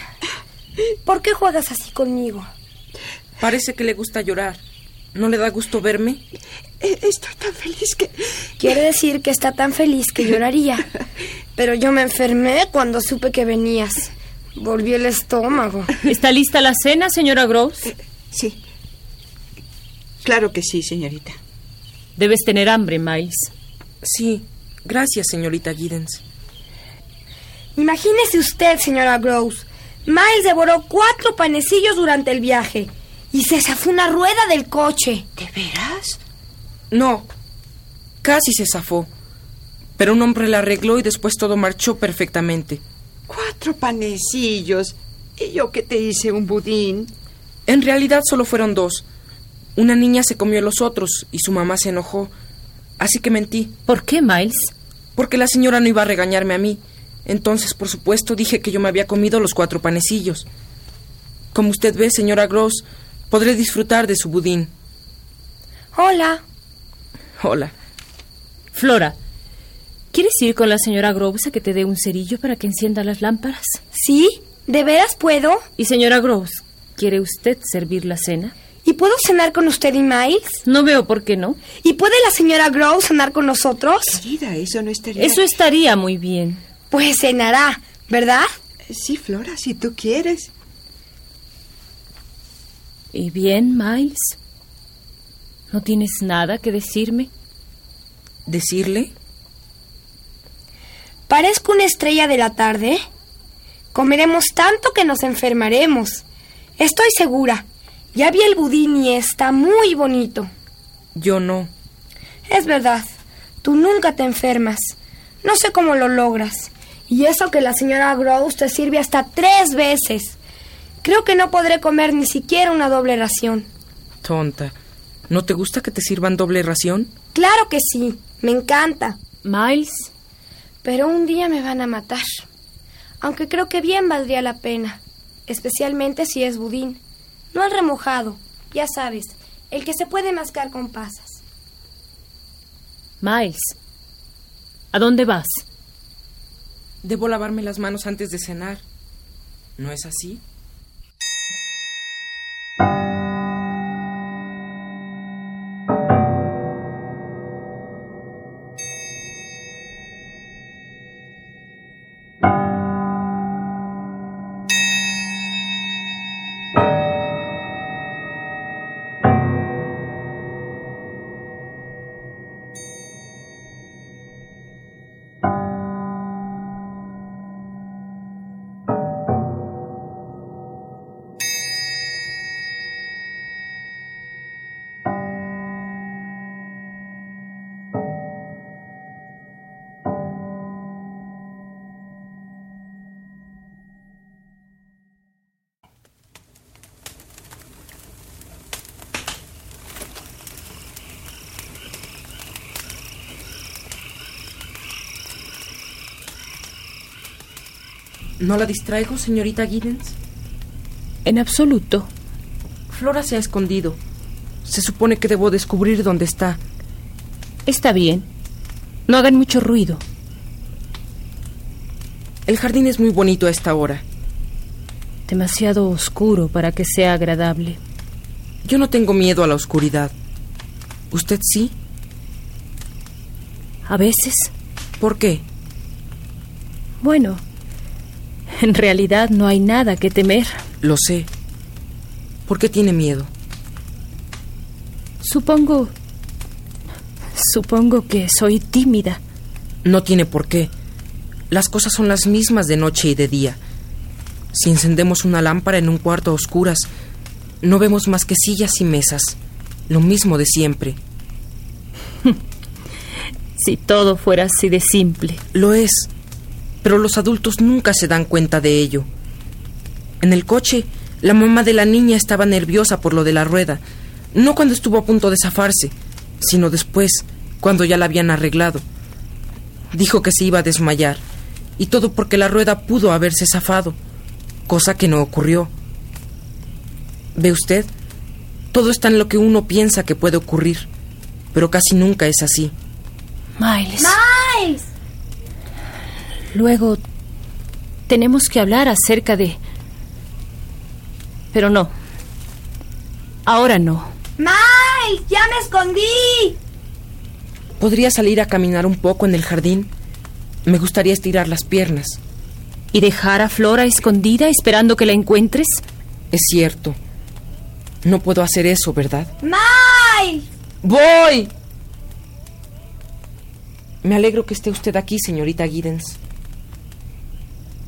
S4: ¿Por qué juegas así conmigo?
S8: Parece que le gusta llorar. ¿No le da gusto verme?
S5: Eh, estoy tan feliz que...
S4: Quiere decir que está tan feliz que lloraría. Pero yo me enfermé cuando supe que venías. Volví el estómago.
S6: ¿Está lista la cena, señora Groves?
S5: Eh, sí. Claro que sí, señorita.
S6: Debes tener hambre, Miles.
S8: Sí, gracias, señorita Giddens.
S4: Imagínese usted, señora Groves. Miles devoró cuatro panecillos durante el viaje y se zafó una rueda del coche.
S5: ¿De veras?
S8: No, casi se zafó. Pero un hombre la arregló y después todo marchó perfectamente.
S5: Cuatro panecillos. ¿Y yo que te hice un budín?
S8: En realidad solo fueron dos. Una niña se comió los otros y su mamá se enojó. Así que mentí.
S6: ¿Por qué, Miles?
S8: Porque la señora no iba a regañarme a mí. Entonces, por supuesto, dije que yo me había comido los cuatro panecillos. Como usted ve, señora Gross, podré disfrutar de su budín.
S4: Hola.
S8: Hola.
S6: Flora, ¿quieres ir con la señora Groves a que te dé un cerillo para que encienda las lámparas?
S4: ¿Sí? ¿De veras puedo?
S6: Y señora Groves, ¿quiere usted servir la cena?
S4: ¿Y puedo cenar con usted y Miles?
S6: No veo por qué no.
S4: ¿Y puede la señora Groves cenar con nosotros?
S5: Querida, eso no estaría...
S6: Eso estaría muy bien.
S4: Pues cenará, ¿verdad?
S5: Sí, Flora, si tú quieres.
S6: ¿Y bien, Miles? ¿No tienes nada que decirme?
S8: ¿Decirle?
S4: ¿Parezco una estrella de la tarde? Comeremos tanto que nos enfermaremos. Estoy segura. Ya vi el budín y está muy bonito.
S8: Yo no.
S4: Es verdad. Tú nunca te enfermas. No sé cómo lo logras. Y eso que la señora Gross te sirve hasta tres veces. Creo que no podré comer ni siquiera una doble ración.
S8: Tonta. ¿No te gusta que te sirvan doble ración?
S4: Claro que sí. Me encanta.
S6: Miles.
S4: Pero un día me van a matar. Aunque creo que bien valdría la pena. Especialmente si es budín. No el remojado. Ya sabes. El que se puede mascar con pasas.
S6: Miles. ¿A dónde vas?
S8: Debo lavarme las manos antes de cenar. ¿No es así? ¿No la distraigo, señorita Giddens?
S6: En absoluto.
S8: Flora se ha escondido. Se supone que debo descubrir dónde está.
S6: Está bien. No hagan mucho ruido.
S8: El jardín es muy bonito a esta hora.
S6: Demasiado oscuro para que sea agradable.
S8: Yo no tengo miedo a la oscuridad. ¿Usted sí?
S6: A veces.
S8: ¿Por qué?
S6: Bueno, en realidad no hay nada que temer.
S8: Lo sé. ¿Por qué tiene miedo?
S6: Supongo... Supongo que soy tímida.
S8: No tiene por qué. Las cosas son las mismas de noche y de día. Si encendemos una lámpara en un cuarto a oscuras, no vemos más que sillas y mesas. Lo mismo de siempre.
S6: si todo fuera así de simple.
S8: Lo es pero los adultos nunca se dan cuenta de ello. En el coche, la mamá de la niña estaba nerviosa por lo de la rueda, no cuando estuvo a punto de zafarse, sino después, cuando ya la habían arreglado. Dijo que se iba a desmayar, y todo porque la rueda pudo haberse zafado, cosa que no ocurrió. ¿Ve usted? Todo está en lo que uno piensa que puede ocurrir, pero casi nunca es así.
S6: Miles.
S4: Miles.
S6: Luego tenemos que hablar acerca de Pero no. Ahora no.
S4: ¡Miles! ¡Ya me escondí!
S8: ¿Podría salir a caminar un poco en el jardín? Me gustaría estirar las piernas.
S6: ¿Y dejar a Flora escondida esperando que la encuentres?
S8: Es cierto. No puedo hacer eso, ¿verdad?
S4: ¡Miles!
S8: ¡Voy! Me alegro que esté usted aquí, señorita Giddens.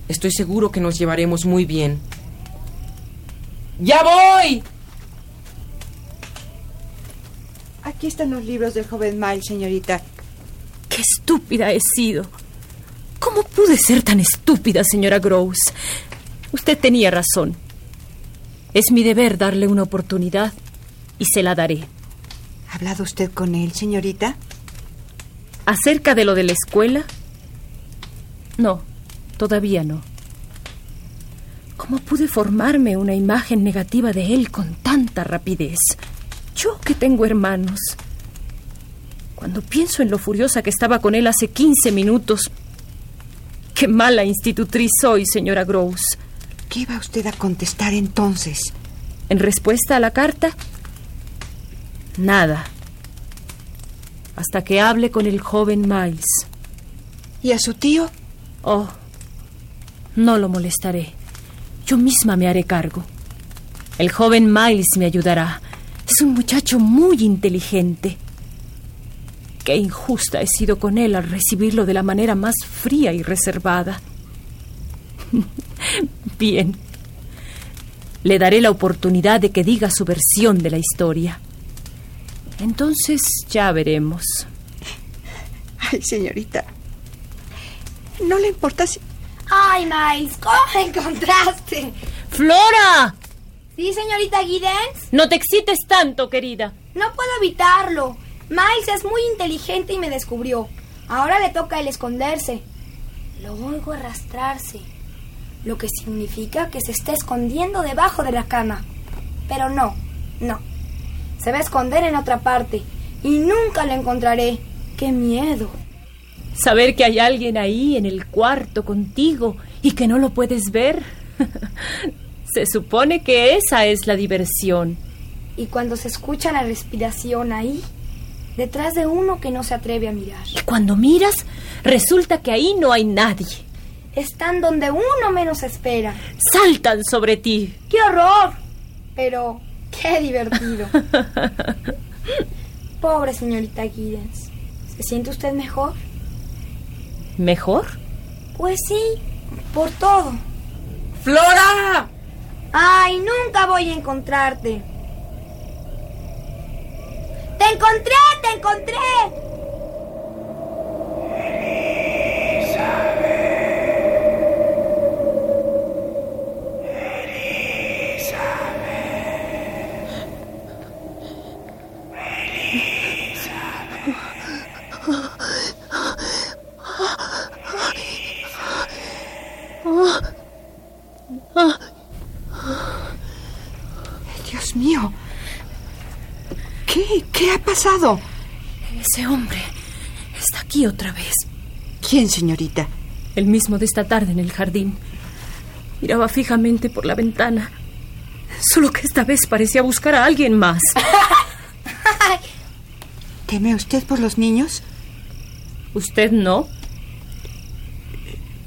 S8: Estoy seguro que nos llevaremos muy bien. ¡Ya voy!
S5: Aquí están los libros del joven Miles, señorita.
S6: ¡Qué estúpida he sido! ¿Cómo pude ser tan estúpida, señora Gross? Usted tenía razón. Es mi deber darle una oportunidad y se la daré.
S5: ¿Ha hablado usted con él, señorita?
S6: ¿Acerca de lo de la escuela? No, todavía no. ¿Cómo pude formarme una imagen negativa de él con tanta rapidez? Yo que tengo hermanos. Cuando pienso en lo furiosa que estaba con él hace 15 minutos. Qué mala institutriz soy, señora Gross.
S5: ¿Qué iba usted a contestar entonces?
S6: En respuesta a la carta, nada. Hasta que hable con el joven Miles.
S5: ¿Y a su tío?
S6: Oh, no lo molestaré. Yo misma me haré cargo. El joven Miles me ayudará. Es un muchacho muy inteligente. Qué injusta he sido con él al recibirlo de la manera más fría y reservada. Bien. Le daré la oportunidad de que diga su versión de la historia. Entonces ya veremos.
S5: Ay, señorita. ¿No le importa si...
S4: ¡Ay, Miles! ¿Cómo me encontraste?
S6: ¡Flora!
S4: ¿Sí, señorita Giddens?
S6: No te excites tanto, querida.
S4: No puedo evitarlo. Miles es muy inteligente y me descubrió. Ahora le toca él esconderse. Lo oigo arrastrarse, lo que significa que se está escondiendo debajo de la cama. Pero no, no. Se va a esconder en otra parte y nunca lo encontraré. ¡Qué miedo!
S6: Saber que hay alguien ahí en el cuarto contigo y que no lo puedes ver. se supone que esa es la diversión.
S4: Y cuando se escucha la respiración ahí, detrás de uno que no se atreve a mirar.
S6: Y cuando miras, resulta que ahí no hay nadie.
S4: Están donde uno menos espera.
S6: Saltan sobre ti.
S4: ¡Qué horror! Pero qué divertido. Pobre señorita Giddens. ¿Se siente usted mejor?
S6: ¿Mejor?
S4: Pues sí, por todo.
S8: ¡Flora!
S4: Ay, nunca voy a encontrarte. ¡Te encontré! ¡Te encontré!
S6: Ese hombre está aquí otra vez.
S5: ¿Quién, señorita?
S6: El mismo de esta tarde en el jardín. Miraba fijamente por la ventana. Solo que esta vez parecía buscar a alguien más.
S5: ¿Teme usted por los niños?
S6: ¿Usted no?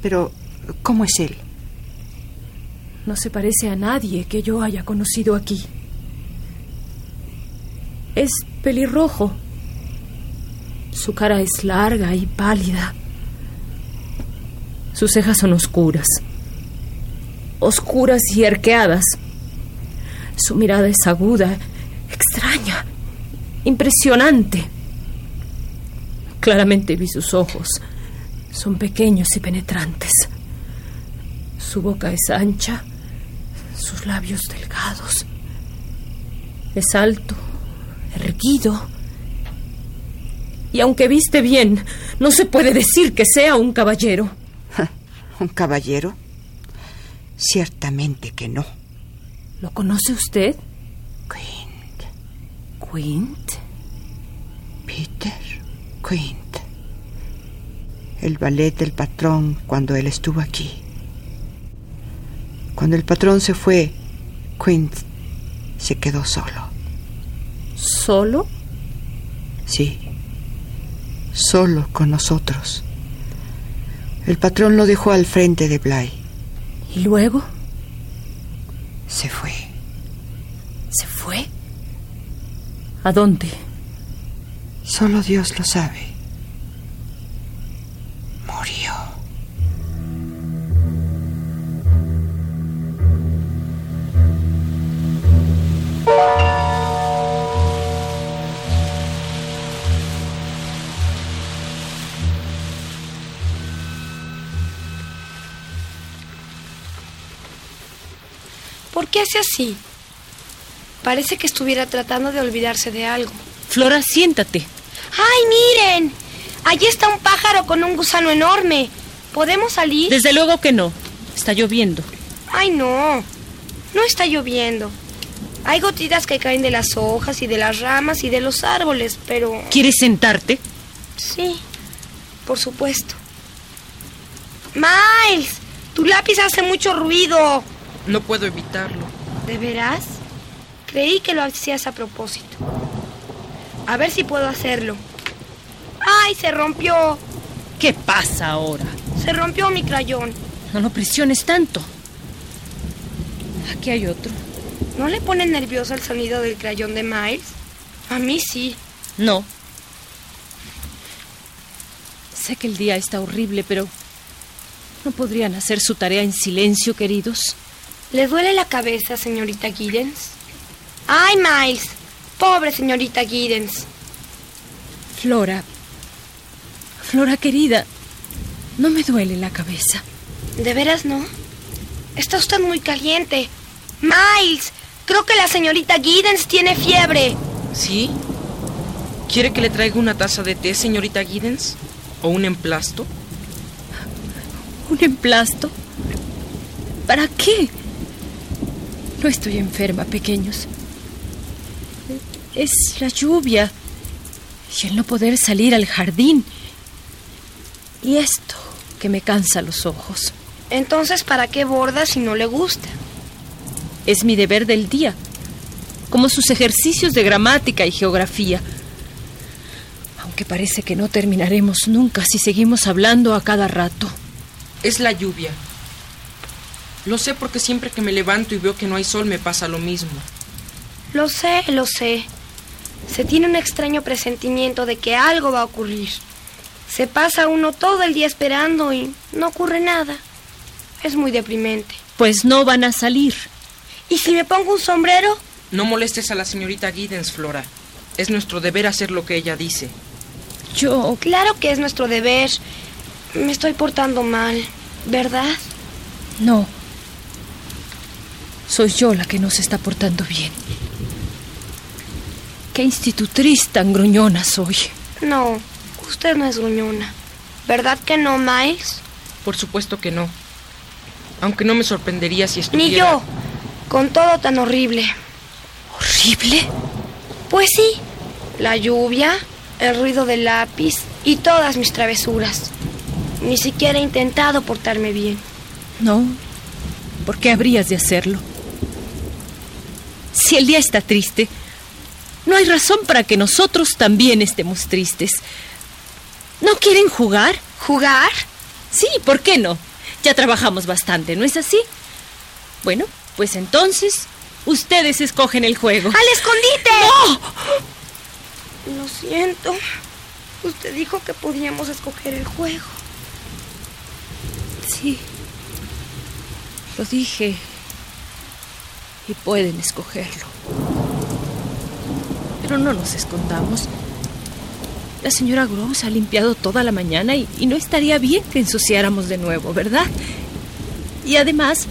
S5: Pero, ¿cómo es él?
S6: No se parece a nadie que yo haya conocido aquí. Es pelirrojo. Su cara es larga y pálida. Sus cejas son oscuras. Oscuras y arqueadas. Su mirada es aguda, extraña, impresionante. Claramente vi sus ojos. Son pequeños y penetrantes. Su boca es ancha, sus labios delgados. Es alto, erguido. Y aunque viste bien, no se puede decir que sea un caballero.
S5: ¿Un caballero? Ciertamente que no.
S6: ¿Lo conoce usted?
S5: Quint.
S6: Quint.
S5: Peter Quint. El ballet del patrón cuando él estuvo aquí. Cuando el patrón se fue, Quint se quedó solo.
S6: ¿Solo?
S5: Sí, solo con nosotros. El patrón lo dejó al frente de Bly.
S6: ¿Y luego?
S5: Se fue.
S6: ¿Se fue? ¿A dónde?
S5: Solo Dios lo sabe.
S4: ¿Por qué hace así? Parece que estuviera tratando de olvidarse de algo.
S6: Flora, siéntate.
S4: ¡Ay, miren! Allí está un pájaro con un gusano enorme. ¿Podemos salir?
S6: Desde luego que no. Está lloviendo.
S4: Ay, no. No está lloviendo. Hay gotitas que caen de las hojas y de las ramas y de los árboles, pero...
S6: ¿Quieres sentarte?
S4: Sí, por supuesto. Miles, tu lápiz hace mucho ruido.
S8: No puedo evitarlo.
S4: ¿De veras? Creí que lo hacías a propósito. A ver si puedo hacerlo. ¡Ay, se rompió!
S6: ¿Qué pasa ahora?
S4: Se rompió mi crayón.
S6: No lo presiones tanto. Aquí hay otro.
S4: ¿No le pone nervioso el sonido del crayón de Miles? A mí sí.
S6: No. Sé que el día está horrible, pero ¿no podrían hacer su tarea en silencio, queridos?
S4: ¿Le duele la cabeza, señorita Giddens? ¡Ay, Miles! Pobre señorita Giddens.
S6: Flora. Flora querida, no me duele la cabeza.
S4: ¿De veras no? Está usted muy caliente. Miles, creo que la señorita Giddens tiene fiebre.
S8: ¿Sí? ¿Quiere que le traiga una taza de té, señorita Giddens? ¿O un emplasto?
S6: ¿Un emplasto? ¿Para qué? No estoy enferma, pequeños. Es la lluvia y el no poder salir al jardín. Y esto que me cansa los ojos.
S4: Entonces, ¿para qué borda si no le gusta?
S6: Es mi deber del día, como sus ejercicios de gramática y geografía. Aunque parece que no terminaremos nunca si seguimos hablando a cada rato.
S8: Es la lluvia. Lo sé porque siempre que me levanto y veo que no hay sol me pasa lo mismo.
S4: Lo sé, lo sé. Se tiene un extraño presentimiento de que algo va a ocurrir. Se pasa uno todo el día esperando y no ocurre nada. Es muy deprimente.
S6: Pues no van a salir.
S4: ¿Y si me pongo un sombrero?
S8: No molestes a la señorita Giddens, Flora. Es nuestro deber hacer lo que ella dice.
S6: Yo...
S4: Claro que es nuestro deber. Me estoy portando mal, ¿verdad?
S6: No. Soy yo la que no se está portando bien. Qué institutriz tan gruñona soy.
S4: No, usted no es gruñona. ¿Verdad que no, Miles?
S8: Por supuesto que no. Aunque no me sorprendería si estuviera...
S4: Ni yo. Con todo tan horrible.
S6: ¿Horrible?
S4: Pues sí. La lluvia, el ruido del lápiz y todas mis travesuras. Ni siquiera he intentado portarme bien.
S6: No. ¿Por qué habrías de hacerlo? Si el día está triste, no hay razón para que nosotros también estemos tristes. ¿No quieren jugar?
S4: ¿Jugar?
S6: Sí, ¿por qué no? Ya trabajamos bastante, ¿no es así? Bueno, pues entonces, ustedes escogen el juego.
S4: ¡Al escondite!
S6: ¡No!
S4: Lo siento. Usted dijo que podíamos escoger el juego.
S6: Sí. Lo dije. Y pueden escogerlo. Pero no nos escondamos. La señora Gross ha limpiado toda la mañana y, y no estaría bien que ensuciáramos de nuevo, ¿verdad? Y además,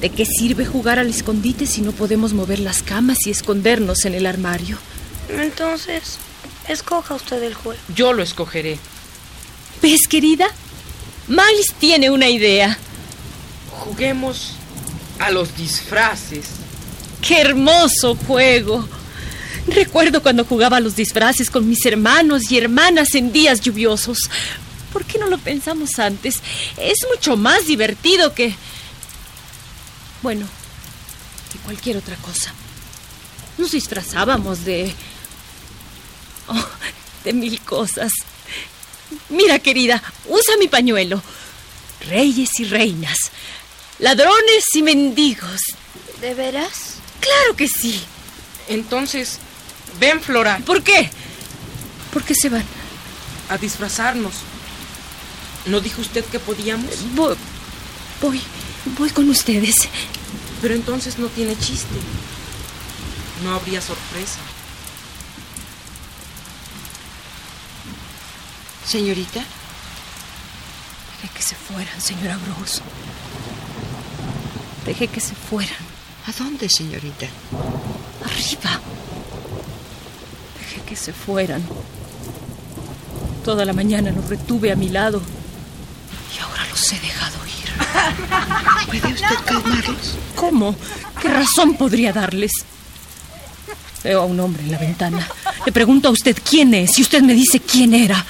S6: ¿de qué sirve jugar al escondite si no podemos mover las camas y escondernos en el armario?
S4: Entonces, escoja usted el juego.
S8: Yo lo escogeré.
S6: ¿Ves, querida? Miles tiene una idea.
S8: Juguemos a los disfraces.
S6: ¡Qué hermoso juego! Recuerdo cuando jugaba a los disfraces con mis hermanos y hermanas en días lluviosos. ¿Por qué no lo pensamos antes? Es mucho más divertido que... Bueno, de cualquier otra cosa. Nos disfrazábamos de... Oh, de mil cosas. Mira, querida, usa mi pañuelo. Reyes y reinas, ladrones y mendigos.
S4: ¿De veras?
S6: Claro que sí.
S8: Entonces, ven, Flora.
S6: ¿Por qué? ¿Por qué se van?
S8: A disfrazarnos. ¿No dijo usted que podíamos?
S6: Voy, voy, voy con ustedes.
S8: Pero entonces no tiene chiste. No habría sorpresa.
S5: Señorita,
S6: Dejé que se fueran, señora Gross. Dejé que se fueran.
S5: ¿a dónde, señorita?
S6: Arriba. Dejé que se fueran. Toda la mañana los retuve a mi lado. Y ahora los he dejado ir.
S5: ¿Puede usted calmarlos?
S6: ¿Cómo? ¿Qué razón podría darles? Veo a un hombre en la ventana. Le pregunto a usted quién es y usted me dice quién era.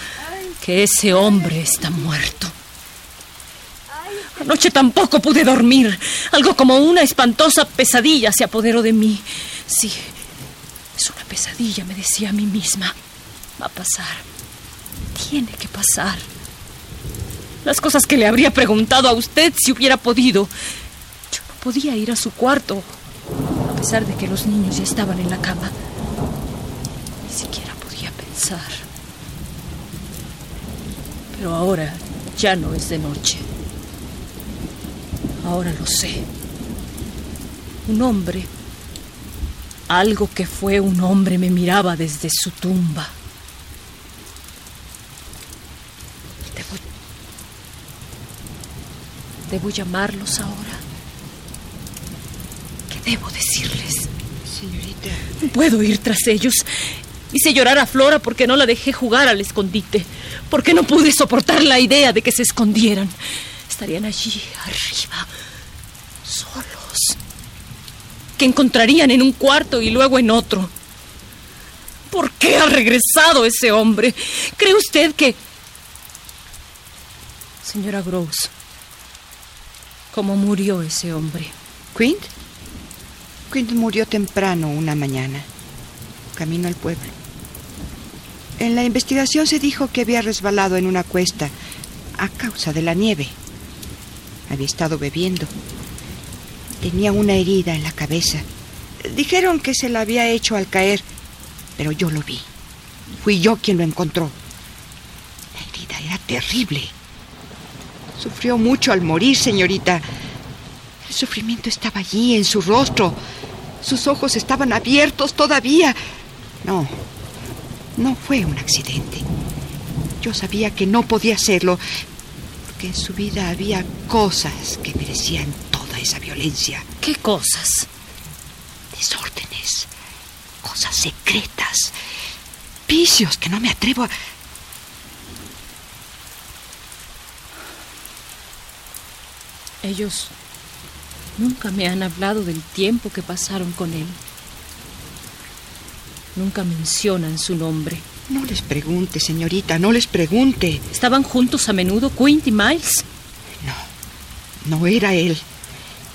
S6: Que ese hombre está muerto. Anoche tampoco pude dormir. Algo como una espantosa pesadilla se apoderó de mí. Sí, es una pesadilla, me decía a mí misma. Va a pasar. Tiene que pasar. Las cosas que le habría preguntado a usted si hubiera podido. Yo no podía ir a su cuarto, a pesar de que los niños ya estaban en la cama. Ni siquiera podía pensar. Pero ahora ya no es de noche. Ahora lo sé. Un hombre, algo que fue un hombre, me miraba desde su tumba. Debo, debo llamarlos ahora. ¿Qué debo decirles?
S5: Señorita,
S6: No puedo ir tras ellos. Hice llorar a Flora porque no la dejé jugar al escondite, porque no pude soportar la idea de que se escondieran. Estarían allí, arriba, solos. Que encontrarían en un cuarto y luego en otro. ¿Por qué ha regresado ese hombre? ¿Cree usted que... Señora Gross, ¿cómo murió ese hombre?
S5: ¿Quint? Quint murió temprano una mañana, camino al pueblo. En la investigación se dijo que había resbalado en una cuesta a causa de la nieve. Había estado bebiendo. Tenía una herida en la cabeza. Dijeron que se la había hecho al caer, pero yo lo vi. Fui yo quien lo encontró. La herida era terrible. Sufrió mucho al morir, señorita. El sufrimiento estaba allí, en su rostro. Sus ojos estaban abiertos todavía. No, no fue un accidente. Yo sabía que no podía serlo, en su vida había cosas que merecían toda esa violencia.
S6: ¿Qué cosas?
S5: Desórdenes, cosas secretas, vicios que no me atrevo a...
S6: Ellos nunca me han hablado del tiempo que pasaron con él. Nunca mencionan su nombre.
S5: No les pregunte, señorita, no les pregunte.
S6: ¿Estaban juntos a menudo Quint y Miles?
S5: No, no era él.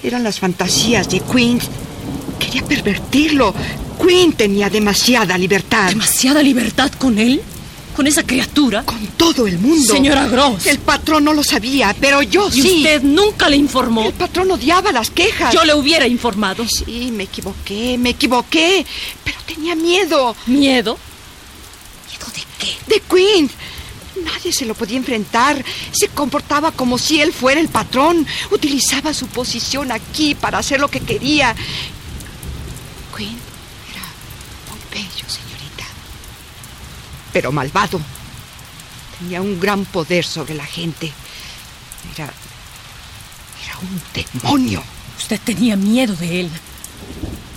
S5: Eran las fantasías de Quint. Quería pervertirlo. Quint tenía demasiada libertad.
S6: ¿Demasiada libertad con él? ¿Con esa criatura?
S5: Con todo el mundo.
S6: Señora Gross.
S5: El patrón no lo sabía, pero yo
S6: ¿Y
S5: sí.
S6: usted nunca le informó?
S5: El patrón odiaba las quejas.
S6: Yo le hubiera informado.
S5: Sí, me equivoqué, me equivoqué. Pero tenía. ¿Miedo?
S6: ¿Miedo
S5: de Quint. Nadie se lo podía enfrentar. Se comportaba como si él fuera el patrón. Utilizaba su posición aquí para hacer lo que quería. Quint era muy bello, señorita. Pero malvado. Tenía un gran poder sobre la gente. Era. Era un demonio.
S6: Usted tenía miedo de él.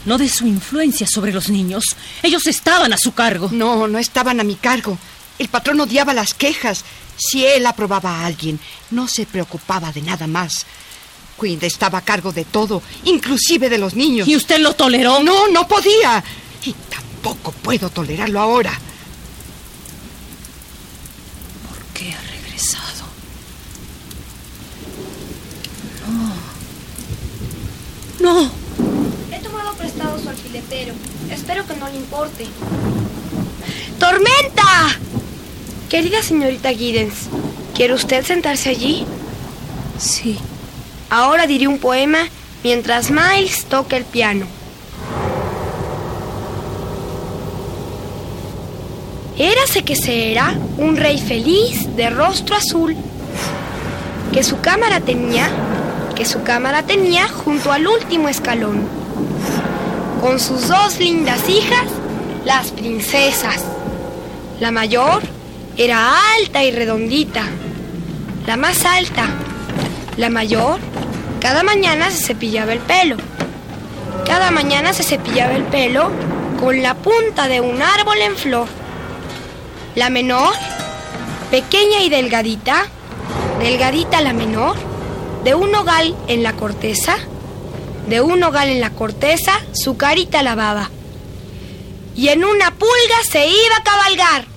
S6: No de su influencia sobre los niños. Ellos estaban a su cargo.
S5: No, no estaban a mi cargo. El patrón odiaba las quejas. Si él aprobaba a alguien, no se preocupaba de nada más. Quint estaba a cargo de todo, inclusive de los niños.
S6: ¿Y usted lo toleró?
S5: No, no podía. Y tampoco puedo tolerarlo ahora.
S6: ¿Por qué ha regresado? No. No.
S4: Esto bicicletero. Espero que no le importe. ¡Tormenta! Querida señorita Giddens, ¿quiere usted sentarse allí?
S6: Sí.
S4: Ahora diré un poema mientras Miles toca el piano. Érase que se era un rey feliz de rostro azul, que su cámara tenía, que su cámara tenía junto al último escalón, con sus dos lindas hijas, las princesas. La mayor era alta y redondita, la más alta, la mayor, cada mañana se cepillaba el pelo. Cada mañana se cepillaba el pelo con la punta de un árbol en flor. La menor, pequeña y delgadita, delgadita la menor, de un hogal en la corteza, de un hogal en la corteza, su carita lavaba. Y en una pulga se iba a cabalgar.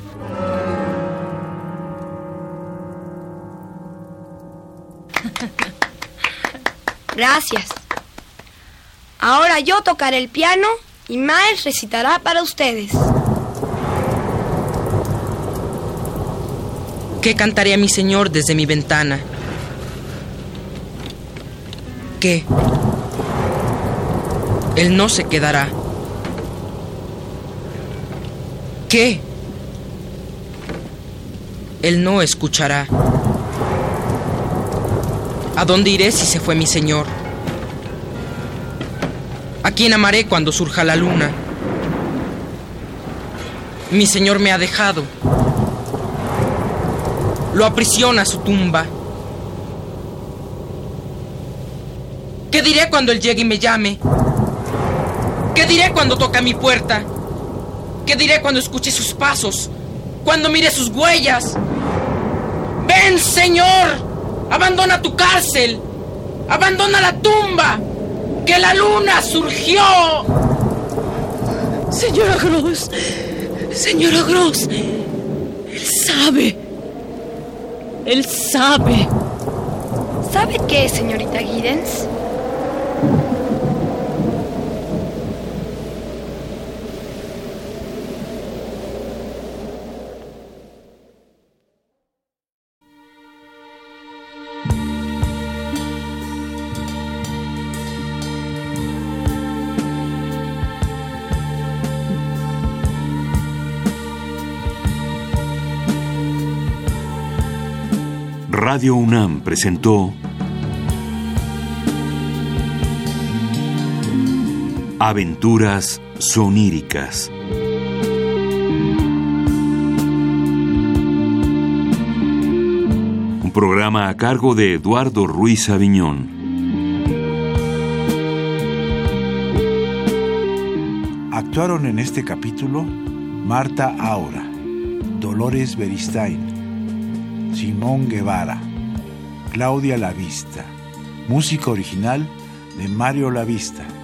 S4: Gracias. Ahora yo tocaré el piano y Miles recitará para ustedes.
S8: ¿Qué cantaré a mi señor desde mi ventana? ¿Qué? Él no se quedará. ¿Qué? Él no escuchará. ¿A dónde iré si se fue mi señor? ¿A quién amaré cuando surja la luna? Mi señor me ha dejado lo aprisiona su tumba. ¿Qué diré cuando él llegue y me llame? ¿Qué diré cuando toque a mi puerta? ¿Qué diré cuando escuche sus pasos? Cuando mire sus huellas. Ven, Señor, abandona tu cárcel, abandona la tumba, que la luna surgió.
S6: Señora Gross, señora Gross, él sabe. Él sabe.
S4: ¿Sabe qué, señorita Giddens?
S9: Radio UNAM presentó Aventuras soníricas. Un programa a cargo de Eduardo Ruiz Aviñón.
S10: Actuaron en este capítulo Marta Aura, Dolores Beristain, Simón Guevara, Claudia Lavista, música original de Mario Lavista.